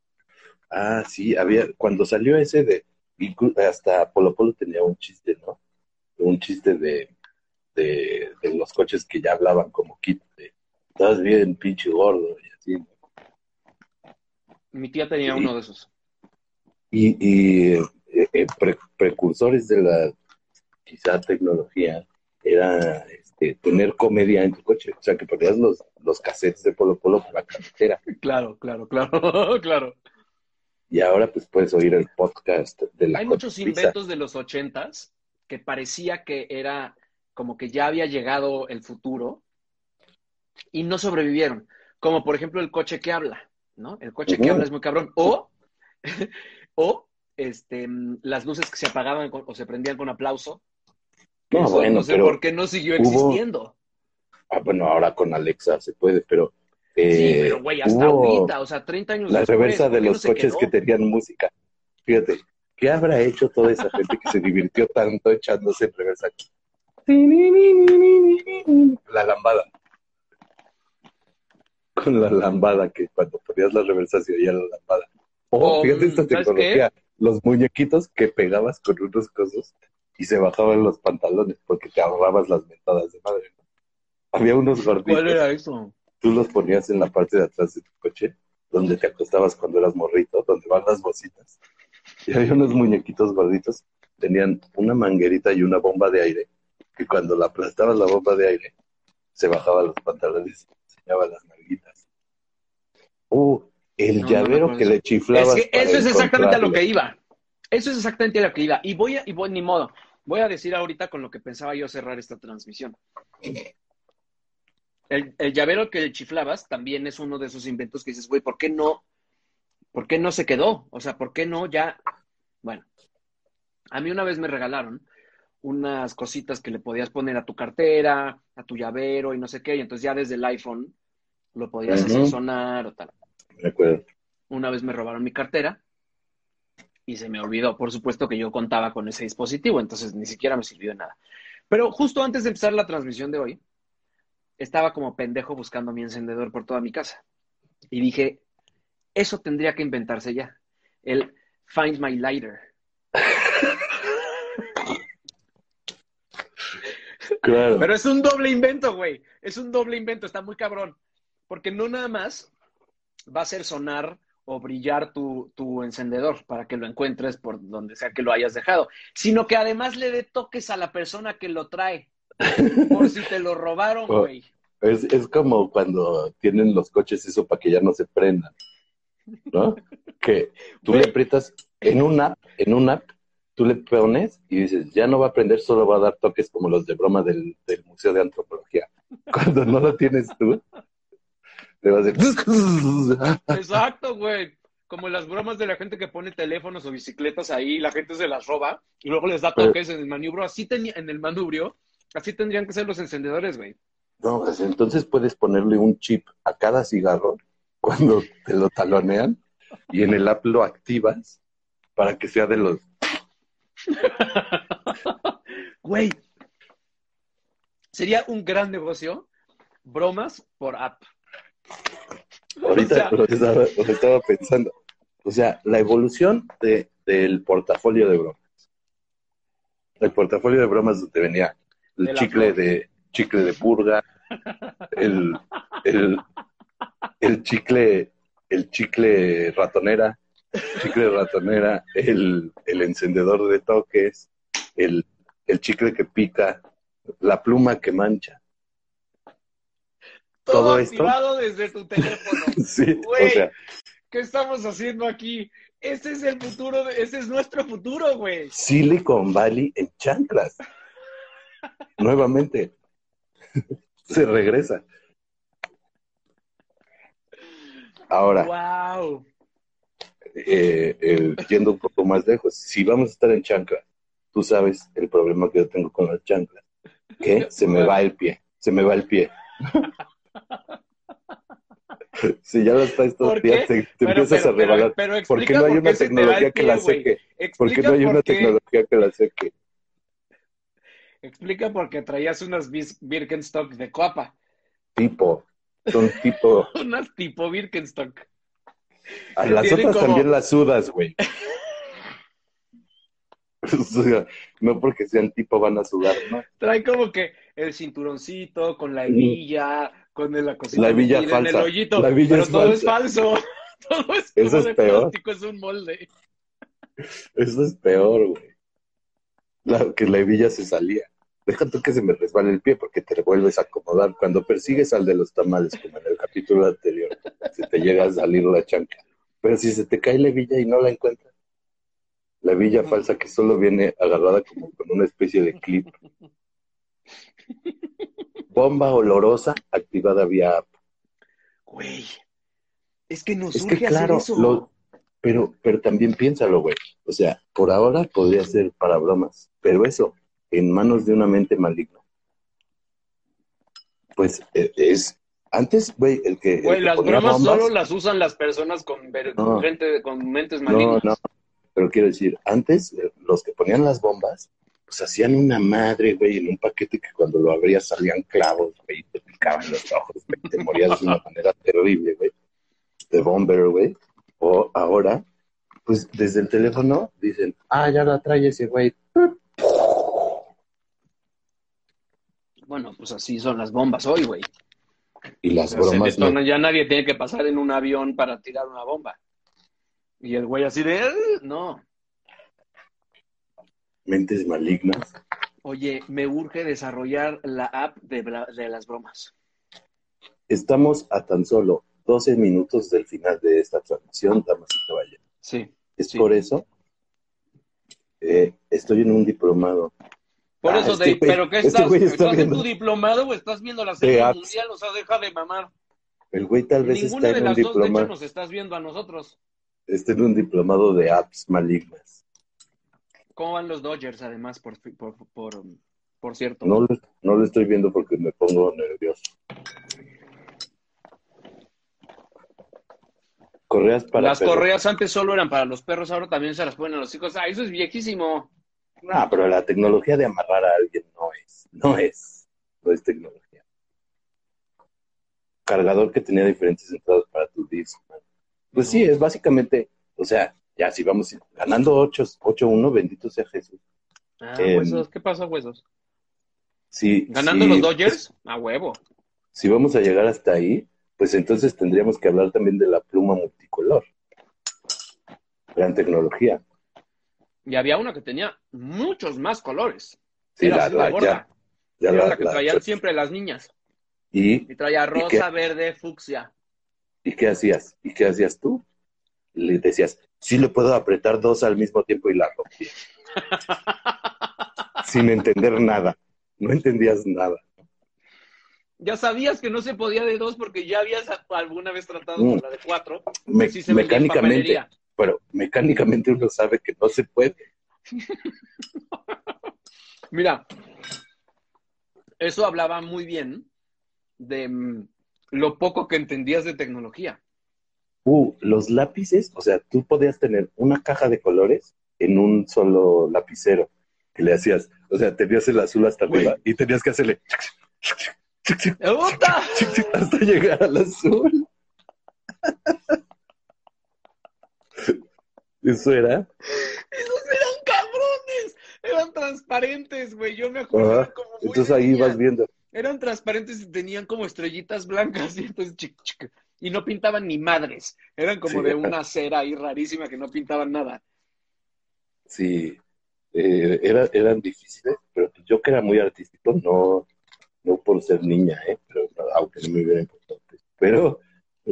Ah, sí, había. Cuando salió ese de. Hasta Polo Polo tenía un chiste, ¿no? Un chiste de, de, de los coches que ya hablaban como kit de, estás bien pinche gordo y así. Mi tía tenía Sí. uno de esos. Y, y eh, eh, pre- precursores de la quizá tecnología era este, tener comedia en tu coche. O sea, que ponías los, los cassettes de Polo Polo por la carretera. Claro, claro, claro, claro. Y ahora pues puedes oír el podcast de la Hay muchos inventos de los ochentas que parecía que era como que ya había llegado el futuro y no sobrevivieron. Como por ejemplo el coche que habla, ¿no? El coche que habla es muy cabrón. O, o este, mm, las luces que se apagaban con- o se prendían con aplauso. No, Eso bueno, no sé pero por qué no siguió hubo- existiendo. ah, bueno, ahora con Alexa se puede, pero Sí, eh, pero güey, hasta ahorita, o sea, 30 años la después, reversa ¿por de no los coches quedó? que tenían música. Fíjate, ¿qué habrá hecho toda esa gente que se divirtió tanto echándose en reversa? La lambada. Con la lambada, que cuando ponías la reversa se oía la lambada. O, O, fíjate esta tecnología, los muñequitos que pegabas con unos cosos y se bajaban los pantalones porque te ahorrabas las mentadas de madre. ¿no? Había unos gorditos, ¿Cuál era eso? tú los ponías en la parte de atrás de tu coche, donde te acostabas cuando eras morrito, donde van las bocitas. Y había unos muñequitos gorditos, tenían una manguerita y una bomba de aire, que cuando la aplastabas la bomba de aire, se bajaban los pantalones y enseñaba las nalguitas. Uh, el No, llavero que le chiflabas. Es que para eso es exactamente a lo que iba. Eso es exactamente a lo que iba. Y voy a, y voy, ni modo. Voy a decir ahorita con lo que pensaba yo cerrar esta transmisión. El, el llavero que chiflabas también es uno de esos inventos que dices, güey, ¿por qué no? ¿Por qué no se quedó? O sea, ¿por qué no ya? Bueno, a mí una vez me regalaron unas cositas que le podías poner a tu cartera, a tu llavero y no sé qué, y entonces ya desde el iPhone lo podías hacer sonar o tal. Me acuerdo. Una vez me robaron mi cartera y se me olvidó. Por supuesto que yo contaba con ese dispositivo, entonces ni siquiera me sirvió de nada. Pero justo antes de empezar la transmisión de hoy, estaba como pendejo buscando mi encendedor por toda mi casa. Y dije, eso tendría que inventarse ya. El Find My Lighter. Claro. Pero es un doble invento, güey. Es un doble invento, está muy cabrón. Porque no nada más va a hacer sonar o brillar tu, tu encendedor para que lo encuentres por donde sea que lo hayas dejado, sino que además le dé toques a la persona que lo trae. Por si te lo robaron, Oh. güey. Es, es como cuando tienen los coches eso para que ya no se prendan, ¿no? Que tú le aprietas en un app, en un app, tú le pones y dices, ya no va a prender, solo va a dar toques como los de broma del, del Museo de Antropología. Cuando no lo tienes tú, le vas a decir, Exacto, güey. Como las bromas de la gente que pone teléfonos o bicicletas ahí, la gente se las roba y luego les da toques en el manubrio. Así tenía, en el manubrio, así tendrían que ser los encendedores, güey. No, pues, entonces puedes ponerle un chip a cada cigarro cuando te lo talonean y en el app lo activas para que sea de los... Güey, sería un gran negocio. Bromas por app. Ahorita O sea- lo, estaba, lo estaba pensando. O sea, la evolución de, del portafolio de bromas. El portafolio de bromas donde venía el De chicle de chicle de purga, el, el, el chicle, el chicle ratonera, chicle ratonera, el, el encendedor de toques, el, el chicle que pica, la pluma que mancha. Todo, Todo esto. activado desde tu teléfono. Sí, o sea, ¿Qué estamos haciendo aquí? Ese es el futuro, de- ese es nuestro futuro, güey. Silicon Valley en chanclas. Nuevamente. Se regresa. Ahora, Wow. eh, eh, yendo un poco más lejos, si vamos a estar en chanclas, tú sabes el problema que yo tengo con las chanclas, que se me va el pie, se me va el pie. Si ya todos ¿Por los días, te, te Pero- empiezas pero- a rebalar. pero- pero ¿Por qué no hay una tecnología que la seque? ¿Por qué no hay una tecnología que la seque? Explica por qué traías unas Birkenstock de coapa. Tipo, son tipo... Unas tipo Birkenstock. A Que las tienen otras como- también las sudas, güey. O sea, no porque sean tipo van a sudar, ¿no? Trae como que el cinturoncito, con la hebilla, con la cosita La hebilla metida en el falsa. hoyito, La hebilla pero es todo es falso. Todo es Eso como es de peor. plástico, es un molde. Eso es peor, güey. La, que la hebilla se salía. Deja tú que se me resbale el pie porque te vuelves a acomodar. Cuando persigues al de los tamales, como en el capítulo anterior, se te llega a salir la chanca. Pero si se te cae la hebilla y no la encuentras, la hebilla falsa que solo viene agarrada como con una especie de clip. Bomba olorosa activada vía app. Güey, es que nos Es que claro, hacer eso. lo- pero, pero también piénsalo, güey. O sea, por ahora podría ser para bromas, pero eso, en manos de una mente maligna, pues eh, es. Antes, güey, el que. el Güey, que las bromas bombas- solo las usan las personas con, ver- No. con gente con mentes No, malignas. no. Pero quiero decir, antes, eh, los que ponían las bombas, pues hacían una madre, güey, en un paquete que cuando lo abrías salían clavos, güey, y te picaban los ojos, güey, te morías de una manera terrible, güey. De bomber, güey. O ahora, pues desde el teléfono dicen, ah, ya la trae ese güey. Bueno, pues así son las bombas hoy, güey. Y las O sea, se bromas no. ya nadie tiene que pasar en un avión para tirar una bomba. Y el güey así de, "Eh, no. Mentes malignas. Oye, me urge desarrollar la app de, de las bromas. Estamos a tan solo 12 minutos del final de esta transmisión, damas y caballeros. Sí. Es Sí. por eso. eh, estoy en un diplomado. Por Ah, eso, este de, güey- ¿pero qué este estás? está ¿Estás en tu diplomado o estás viendo la De serie apps. mundial? O sea, deja de mamar. El güey tal vez Ninguna está de en un las dos, de hecho, diplomado. nos estás viendo a nosotros. Está en un diplomado de apps malignas. ¿Cómo van los Dodgers, además, por, por, por, por cierto? No, lo- no lo estoy viendo porque me pongo nervioso. Correas para las perros. correas antes solo eran para los perros, ahora también se las ponen a los hijos. Ah, eso es viejísimo. No, pero la tecnología de amarrar a alguien no es. No es. No es tecnología. Cargador que tenía diferentes entradas para tu disco. Pues sí, es básicamente, o sea, ya si vamos ganando 8 8-1, bendito sea Jesús. Ah, Em, huesos. ¿Qué pasa, huesos? Sí, ¿Ganando los Dodgers? A huevo. si vamos a llegar hasta ahí, pues entonces tendríamos que hablar también de la pluma multicolor. Gran tecnología. Y había una que tenía muchos más colores. Sí, Era la, la- gorda. ya, ya Era la- la que la- traían siempre las niñas. ¿Y, Y traía rosa, verde, fucsia. ¿Y qué hacías? ¿Y qué hacías tú? Le decías, sí le puedo apretar dos al mismo tiempo y la rompía. Sin entender nada. No entendías nada. Ya sabías que no se podía de dos porque ya habías alguna vez tratado Mm. con la de cuatro. Me- Sí se vendía en mecánicamente, pero mecánicamente uno sabe que no se puede. Mira, eso hablaba muy bien de mm, lo poco que entendías de tecnología. Uh, los lápices, o sea, tú podías tener una caja de colores en un solo lapicero que le hacías, o sea, tenías el azul hasta arriba y tenías que hacerle ¡Puta! hasta llegar al azul. Eso era. Esos eran cabrones. Eran transparentes, güey. Yo me acuerdo. Como muy Entonces ahí niña. vas viendo. Eran transparentes y tenían como estrellitas blancas. Y entonces, chic, chic, y no pintaban ni madres. Eran como Sí. de una cera ahí rarísima que no pintaban nada. Sí, eh, era, eran difíciles, pero yo que era muy artístico, no, no por ser niña, ¿eh? Pero, aunque no me hubiera importado. Pero,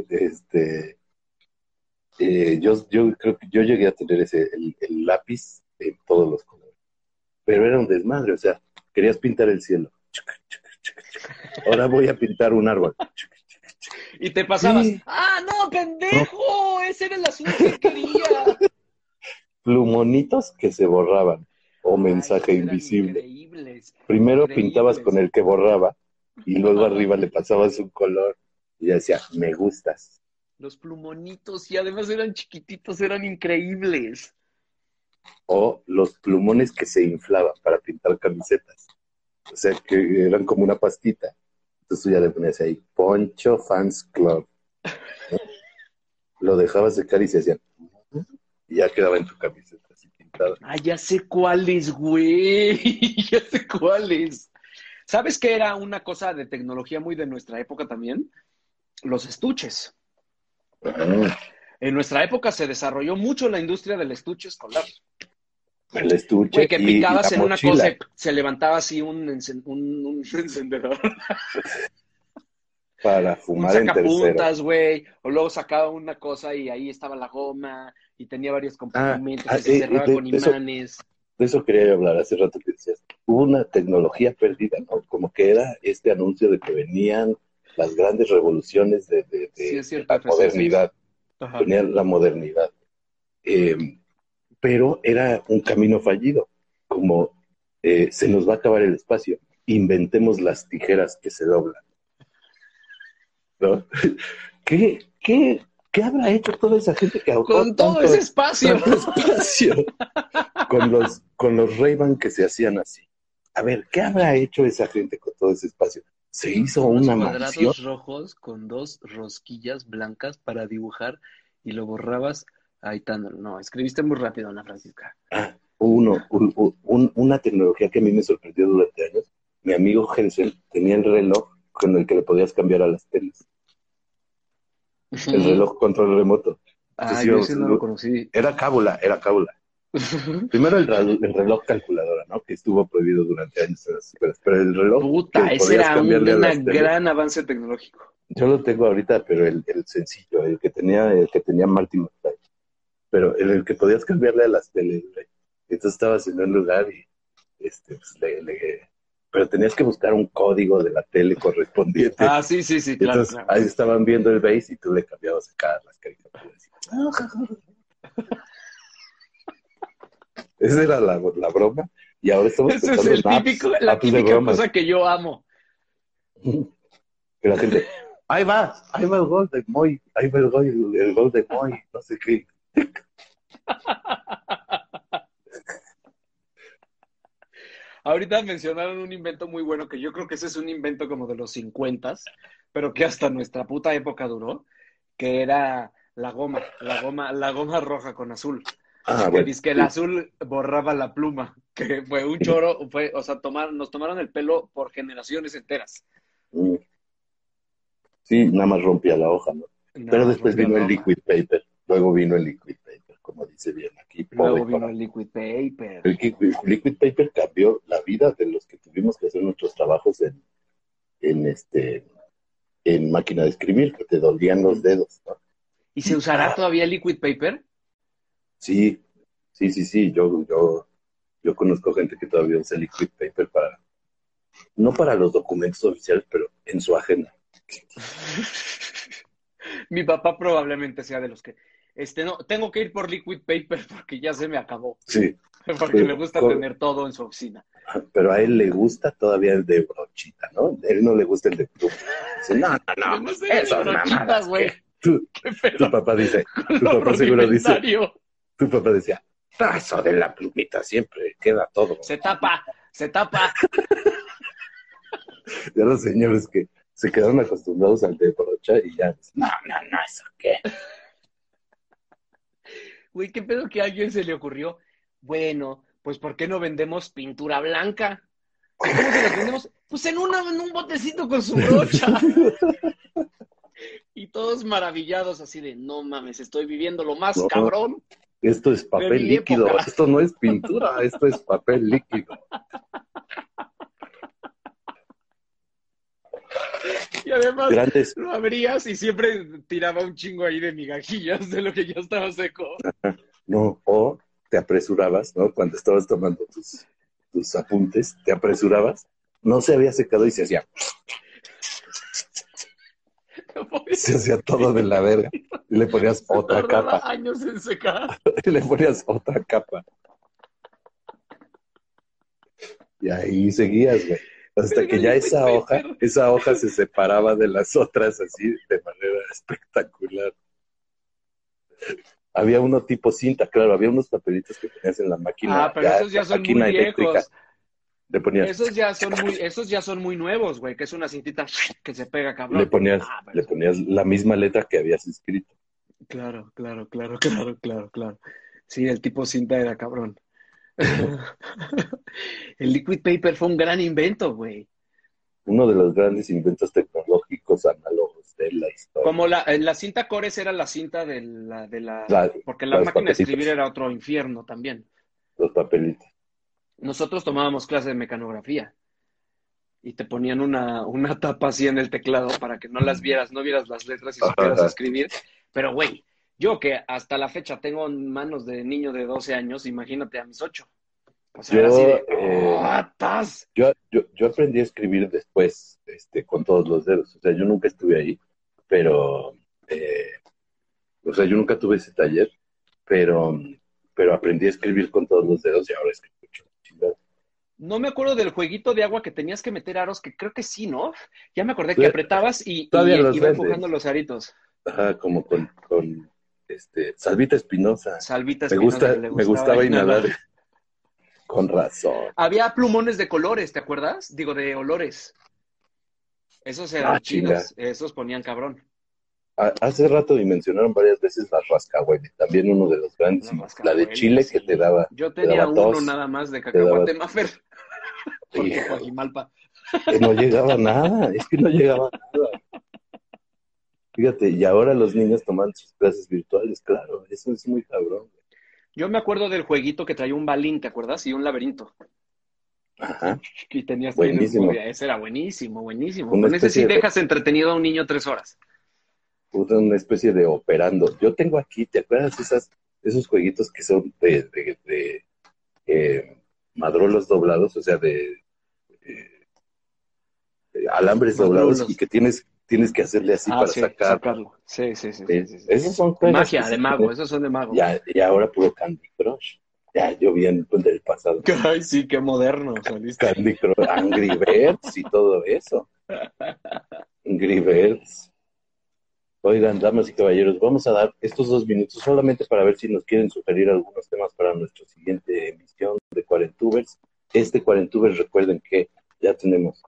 este, eh, yo, yo creo que yo llegué a tener ese, el, el lápiz en todos los colores. Pero era un desmadre, o sea, querías pintar el cielo. Ahora voy a pintar un árbol. Y te pasabas. Sí. ¡Ah, no, pendejo! Ese era el azul que quería. Plumonitos que se borraban o mensaje Ay, invisible. Increíbles. Primero Increíbles. pintabas con el que borraba y luego arriba le pasabas un color y decía, me gustas. Los plumonitos y además eran chiquititos, eran increíbles. O los plumones que se inflaban para pintar camisetas. O sea, que eran como una pastita. Entonces tú ya le ponías ahí, Poncho Fans Club. ¿no? Lo dejabas secar y se hacían. Y ya quedaba en tu camiseta así pintada. Ah, ya sé cuáles, güey. ya sé cuáles. ¿Sabes qué era una cosa de tecnología muy de nuestra época también? Los estuches. Ah, En nuestra época se desarrolló mucho la industria del estuche escolar. El estuche Güey, que y- y picabas la en una cosa y se levantaba así un, encen- un- un encendedor, para un fumar en tercero. sacapuntas, güey, o luego sacaba una cosa y ahí estaba la goma y tenía varios compartimentos ah, y se eh, cerraba de- con de eso- imanes. De eso quería yo hablar hace rato que decías. Hubo una tecnología perdida, ¿no? Como que era este anuncio de que venían las grandes revoluciones de, de- de- Sí, es de cierto, la modernidad. Venía la modernidad. Eh, pero era un camino fallido. Como eh, se nos va a acabar el espacio, inventemos las tijeras que se doblan. ¿No? ¿Qué, qué, qué habrá hecho toda esa gente que ahorró Con todo tanto- ese espacio. tanto espacio con los, con los Ray-Ban que se hacían así. A ver, ¿qué habrá hecho esa gente con todo ese espacio? Se hizo Unos una cuadrados mansión. rojos con dos rosquillas blancas para dibujar y lo borrabas. Ahí está, no, escribiste muy rápido, Ana Francisca. Ah, uno, un- un- una tecnología que a mí me sorprendió durante años. Mi amigo Jensen tenía el reloj con el que le podías cambiar a las teles. El reloj control remoto. Ah, yo sí, no lo conocí. Era cábula, era cábula. Primero el, rel- el reloj calculadora, ¿no? Que estuvo prohibido durante años en las escuelas. Pero el reloj Puta, ese era un gran avance tecnológico. Yo lo tengo ahorita, pero el, el sencillo, el que tenía, el que tenía Martin McFly. Pero el, el que podías cambiarle a las teles, güey. Entonces estabas en un lugar y este, pues, le, le- pero tenías que buscar un código de la tele correspondiente. Ah, sí, sí, sí, claro. Entonces claro. ahí estaban viendo el base y tú le cambiabas acá las caricaturas. Esa era la, la broma. Y ahora estamos Ese es el en apps, típico, la apps típica cosa que yo amo. Que la gente, ahí va, ahí va el gol de Moy, ahí va el gol, el gol de Moy, no sé qué. Ahorita mencionaron un invento muy bueno que yo creo que ese es un invento como de los 50, pero que hasta nuestra puta época duró, que era la goma, la goma, la goma roja con azul. Ah, que bueno. dice que el azul borraba la pluma, que fue un choro, fue, o sea, tomar, nos tomaron el pelo por generaciones enteras. Mm. Sí, nada más rompía la hoja, ¿no? Pero después vino el liquid paper, luego vino el liquid paper, como dice bien aquí. Luego vino el liquid paper. El liquid, liquid paper cambió la vida de los que tuvimos que hacer nuestros trabajos en, en este en máquina de escribir, que te dolían los dedos, ¿no? ¿Y se usará todavía el liquid paper? Sí, sí, sí, sí. Yo, yo, yo conozco gente que todavía usa liquid paper para, no para los documentos oficiales, pero en su agenda. Mi papá probablemente sea de los que, este, no, tengo que ir por liquid paper porque ya se me acabó, Sí, porque le gusta tener todo en su oficina. pero a él le gusta todavía el de brochita, ¿no? A él no le gusta el de pluma. No, no, no, brochita, mamadas güey. Tu, tu papá dice, tu papá seguro dice, tu papá decía, "Ah, eso de la plumita siempre queda todo. Se tapa, se tapa. Ya los señores que se quedaron acostumbrados al de brocha y ya, no, no, no, eso qué. Güey, qué pedo que a alguien se le ocurrió. Bueno, pues ¿por qué no vendemos pintura blanca? ¿Cómo se la vendemos? Pues en, una, en un botecito con su brocha. Y todos maravillados así de, no mames, estoy viviendo lo más No. cabrón. Esto es papel líquido, época. esto no es pintura, esto es papel líquido. Y además Grandes, lo abrías y siempre tiraba un chingo ahí de migajillas de lo que ya estaba seco. no, o te apresurabas, ¿no? Cuando estabas tomando tus, tus apuntes, te apresurabas, no se había secado y se hacía, se hacía todo de la verga. Y le ponías otra capa, años en secar. y le ponías otra capa. Y ahí seguías, güey. Hasta que ya esa hoja, esa hoja se separaba de las otras así de manera espectacular. Había uno tipo cinta, claro, había unos papelitos que ponías en la máquina. Ah, pero esos ya son muy eléctrica. viejos. Le ponías, Esos ya son muy, esos ya son muy nuevos, güey, que es una cintita que se pega cabrón. le ponías, Ah, le ponías la misma letra que habías escrito. Claro, claro, claro, claro, claro, claro. Sí, el tipo cinta era cabrón. El liquid paper fue un gran invento, güey. uno de los grandes inventos tecnológicos análogos de la historia. Como la, en la cinta Cores era la cinta de la, de la, La- porque la máquina de escribir era otro infierno también. Los papelitos. Nosotros tomábamos clase de mecanografía y te ponían una, una tapa así en el teclado para que no las vieras, no vieras las letras y supieras escribir. Pero, güey, yo que hasta la fecha tengo manos de niño de 12 años, imagínate a mis 8. O sea, Yo, era así de, eh. Yo, yo, yo aprendí a escribir después, este, con todos los dedos. O sea, yo nunca estuve ahí, pero, eh, o sea, yo nunca tuve ese taller, pero, pero aprendí a escribir con todos los dedos y ahora escribo chingado. No me acuerdo del jueguito de agua que tenías que meter aros, que creo que sí, ¿no? Ya me acordé que Sí. apretabas y, y los iba empujando los aritos. Ajá, como con, con este, Salvita Espinosa. Salvita Me Espinosa, gusta, que le me gustaba inhalar. Con razón. Había plumones de colores, ¿te acuerdas? Digo, de olores. Esos eran Ah, chidos, esos ponían cabrón. Ha- Hace rato mencionaron varias veces la rascahuele, también uno de los grandes, La la de Chile que te daba, Yo te tenía daba uno tos, nada más de daba- cacahuate mafer, porque no llegaba nada, es que no llegaba nada. Fíjate, y ahora los niños toman sus clases virtuales, claro, eso es muy cabrón. Yo me acuerdo del jueguito que traía un balín, ¿te acuerdas? Y un laberinto. Ajá, Y tenías Buenísimo. memoria. Ese era buenísimo, buenísimo. Una Con ese sí de- dejas entretenido a un niño tres horas. Puta, una especie de operando. Yo tengo aquí, ¿te acuerdas esas, esos jueguitos que son de, de, de, eh, madrolos doblados, o sea, de, eh, de alambres doblados y que tienes, tienes que hacerle así Ah, para sí, sacar. sacarlo. Sí, sí, sí. Eh, sí, sí, sí. Esos son Magia de mago, esos son de mago. Ya, y ahora puro Candy Crush. Ya, yo vi en del pasado. Ay, sí, qué moderno saliste. Candy Crush, Angry Birds y todo eso. Angry Birds. Oigan, damas y caballeros, vamos a dar estos dos minutos solamente para ver si nos quieren sugerir algunos temas para nuestra siguiente emisión de Cuarentubers. Este Cuarentubers, recuerden que ya tenemos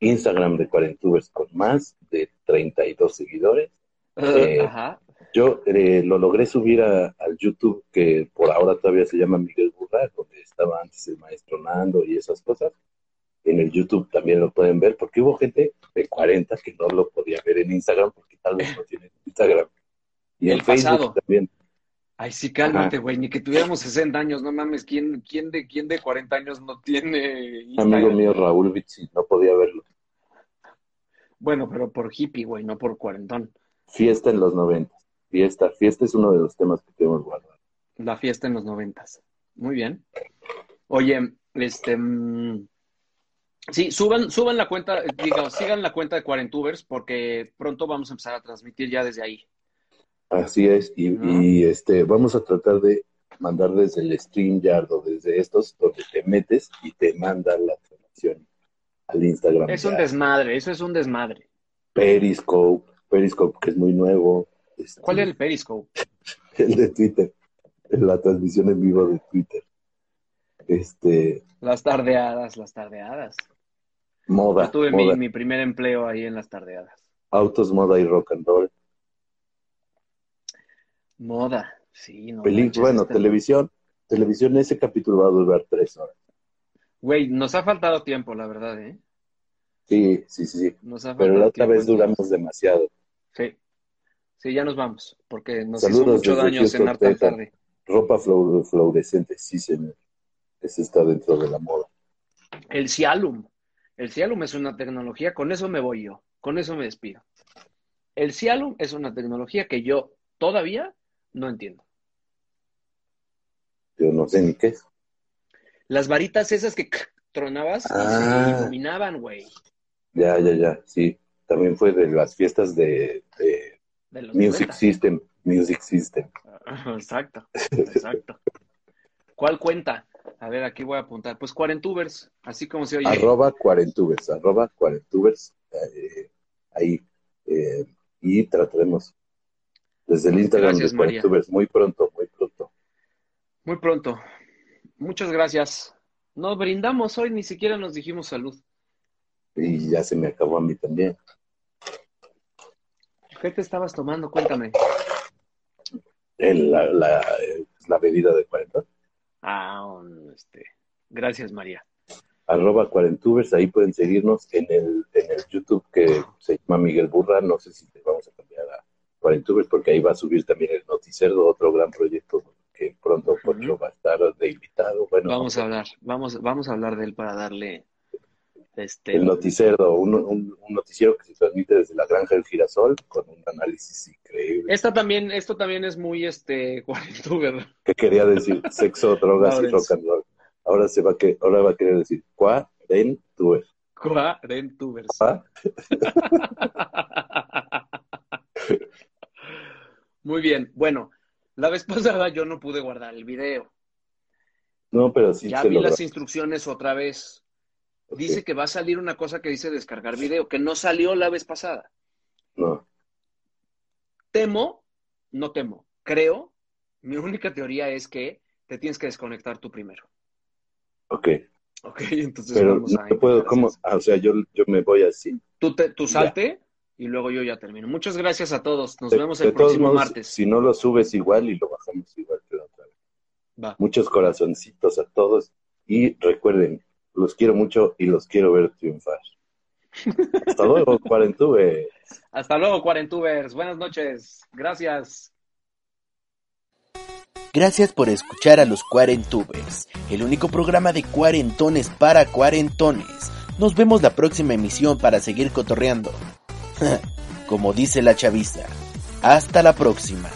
Instagram de Cuarentubers con más de 32 seguidores. Eh, Ajá. Yo eh, lo logré subir a- al YouTube, que por ahora todavía se llama Miguel Burra, donde estaba antes el maestro Nando y esas cosas. En el YouTube también lo pueden ver, porque hubo gente de 40 que no lo podía ver en Instagram, porque tal vez no tienen Instagram. Y en El Facebook pasado. también. Ay, sí, cálmate, güey. Ni que tuviéramos 60 años, no mames. ¿Quién, quién, de, ¿Quién de 40 años no tiene Instagram? amigo mío, Raúl Vitsi, no podía verlo. Bueno, pero por hippie, güey, no por cuarentón. Fiesta en los 90. Fiesta, fiesta es uno de los temas que tenemos guardado. La fiesta en los noventas. Muy bien. Oye, este... mm, Sí, suban, suban la cuenta, digo, sigan la cuenta de Cuarentubers porque pronto vamos a empezar a transmitir ya desde ahí. Así es, y, ¿No? y, este, vamos a tratar de mandar desde el StreamYard o desde estos, donde te metes y te manda la transmisión al Instagram. Es un ya. desmadre, eso es un desmadre. Periscope, Periscope que es muy nuevo. este, ¿Cuál es el Periscope? El de Twitter, la transmisión en vivo de Twitter. Este, Las tardeadas, las tardeadas. moda, Yo tuve mi primer empleo ahí en las tardeadas. autos, moda y rock and roll. Moda, sí, no bueno, este- televisión, televisión, ese capítulo va a durar tres horas. Güey, nos ha faltado tiempo, la verdad, ¿eh? Sí, sí, sí, sí. Nos ha Pero la otra vez duramos demasiado. Sí. Sí, ya nos vamos, porque nos Saludos hizo mucho daño cenar tan tarde. Ropa flu- fluorescente, sí, señor. Ese está dentro de la moda. El Cialum. El Cialum es una tecnología, con eso me voy yo, con eso me despido. El Cialum es una tecnología que yo todavía no entiendo. Yo no sé ni qué es. Las varitas esas que tronabas y Ah. se iluminaban, güey. Ya, ya, ya, sí. También fue de las fiestas de, de De los Music 90. System. Music System. Ajá, Exacto, exacto. ¿Cuál cuenta? A ver, aquí voy a apuntar. Pues Cuarentubers, así como se oye. Arroba Cuarentubers. Arroba Cuarentubers. eh, ahí. eh, y trataremos desde el Instagram Gracias, de María. Cuarentubers. Muy pronto, muy pronto. Muy pronto. Muchas gracias. No brindamos hoy, ni siquiera nos dijimos salud. Y ya se me acabó a mí también. ¿Qué te estabas tomando? Cuéntame. El- la, la, la bebida de 40. Ah, este. Gracias, María. arroba cuarentubers, ahí pueden seguirnos en el, en el YouTube que se llama Miguel Burra, no sé si te vamos a cambiar porque ahí va a subir también el Noticerdo, otro gran proyecto que pronto Pocho va a estar de invitado. Bueno, Vamos a hablar, vamos, vamos a hablar de él para darle este el Noticerdo, un, un, un noticiero que se transmite desde la Granja del Girasol con un análisis increíble. Esta también, esto también es muy este cuarentuber. que quería decir sexo, drogas y rock and roll. Ahora se va a que, ahora va a querer decir cuarentuber. Cuarentubers. ¿Ah? Muy bien. Bueno, la vez pasada yo no pude guardar el video. No, pero sí Ya se vi logró. las instrucciones otra vez. Dice que va a salir una cosa que dice descargar video, que no salió la vez pasada. No, Temo, no temo, creo, mi única teoría es que te tienes que desconectar tú primero. ok. Ok, entonces Pero vamos no a puedo, ¿cómo? Ah, o sea, yo, yo me voy así. Tú, te- tú salte y luego yo ya termino. Muchas gracias a todos. Nos De- vemos de el todos próximo modos, martes. Si no lo subes igual y lo bajamos igual que la otra vez. Va. Muchos corazoncitos a todos y recuerden, los quiero mucho y los quiero ver triunfar. Hasta luego, Cuarentube. Hasta luego, Cuarentubers. Buenas noches. Gracias. Gracias por escuchar a los Cuarentubers, el único programa de cuarentones para cuarentones. Nos vemos la próxima emisión para seguir cotorreando. Como dice la chaviza. Hasta la próxima.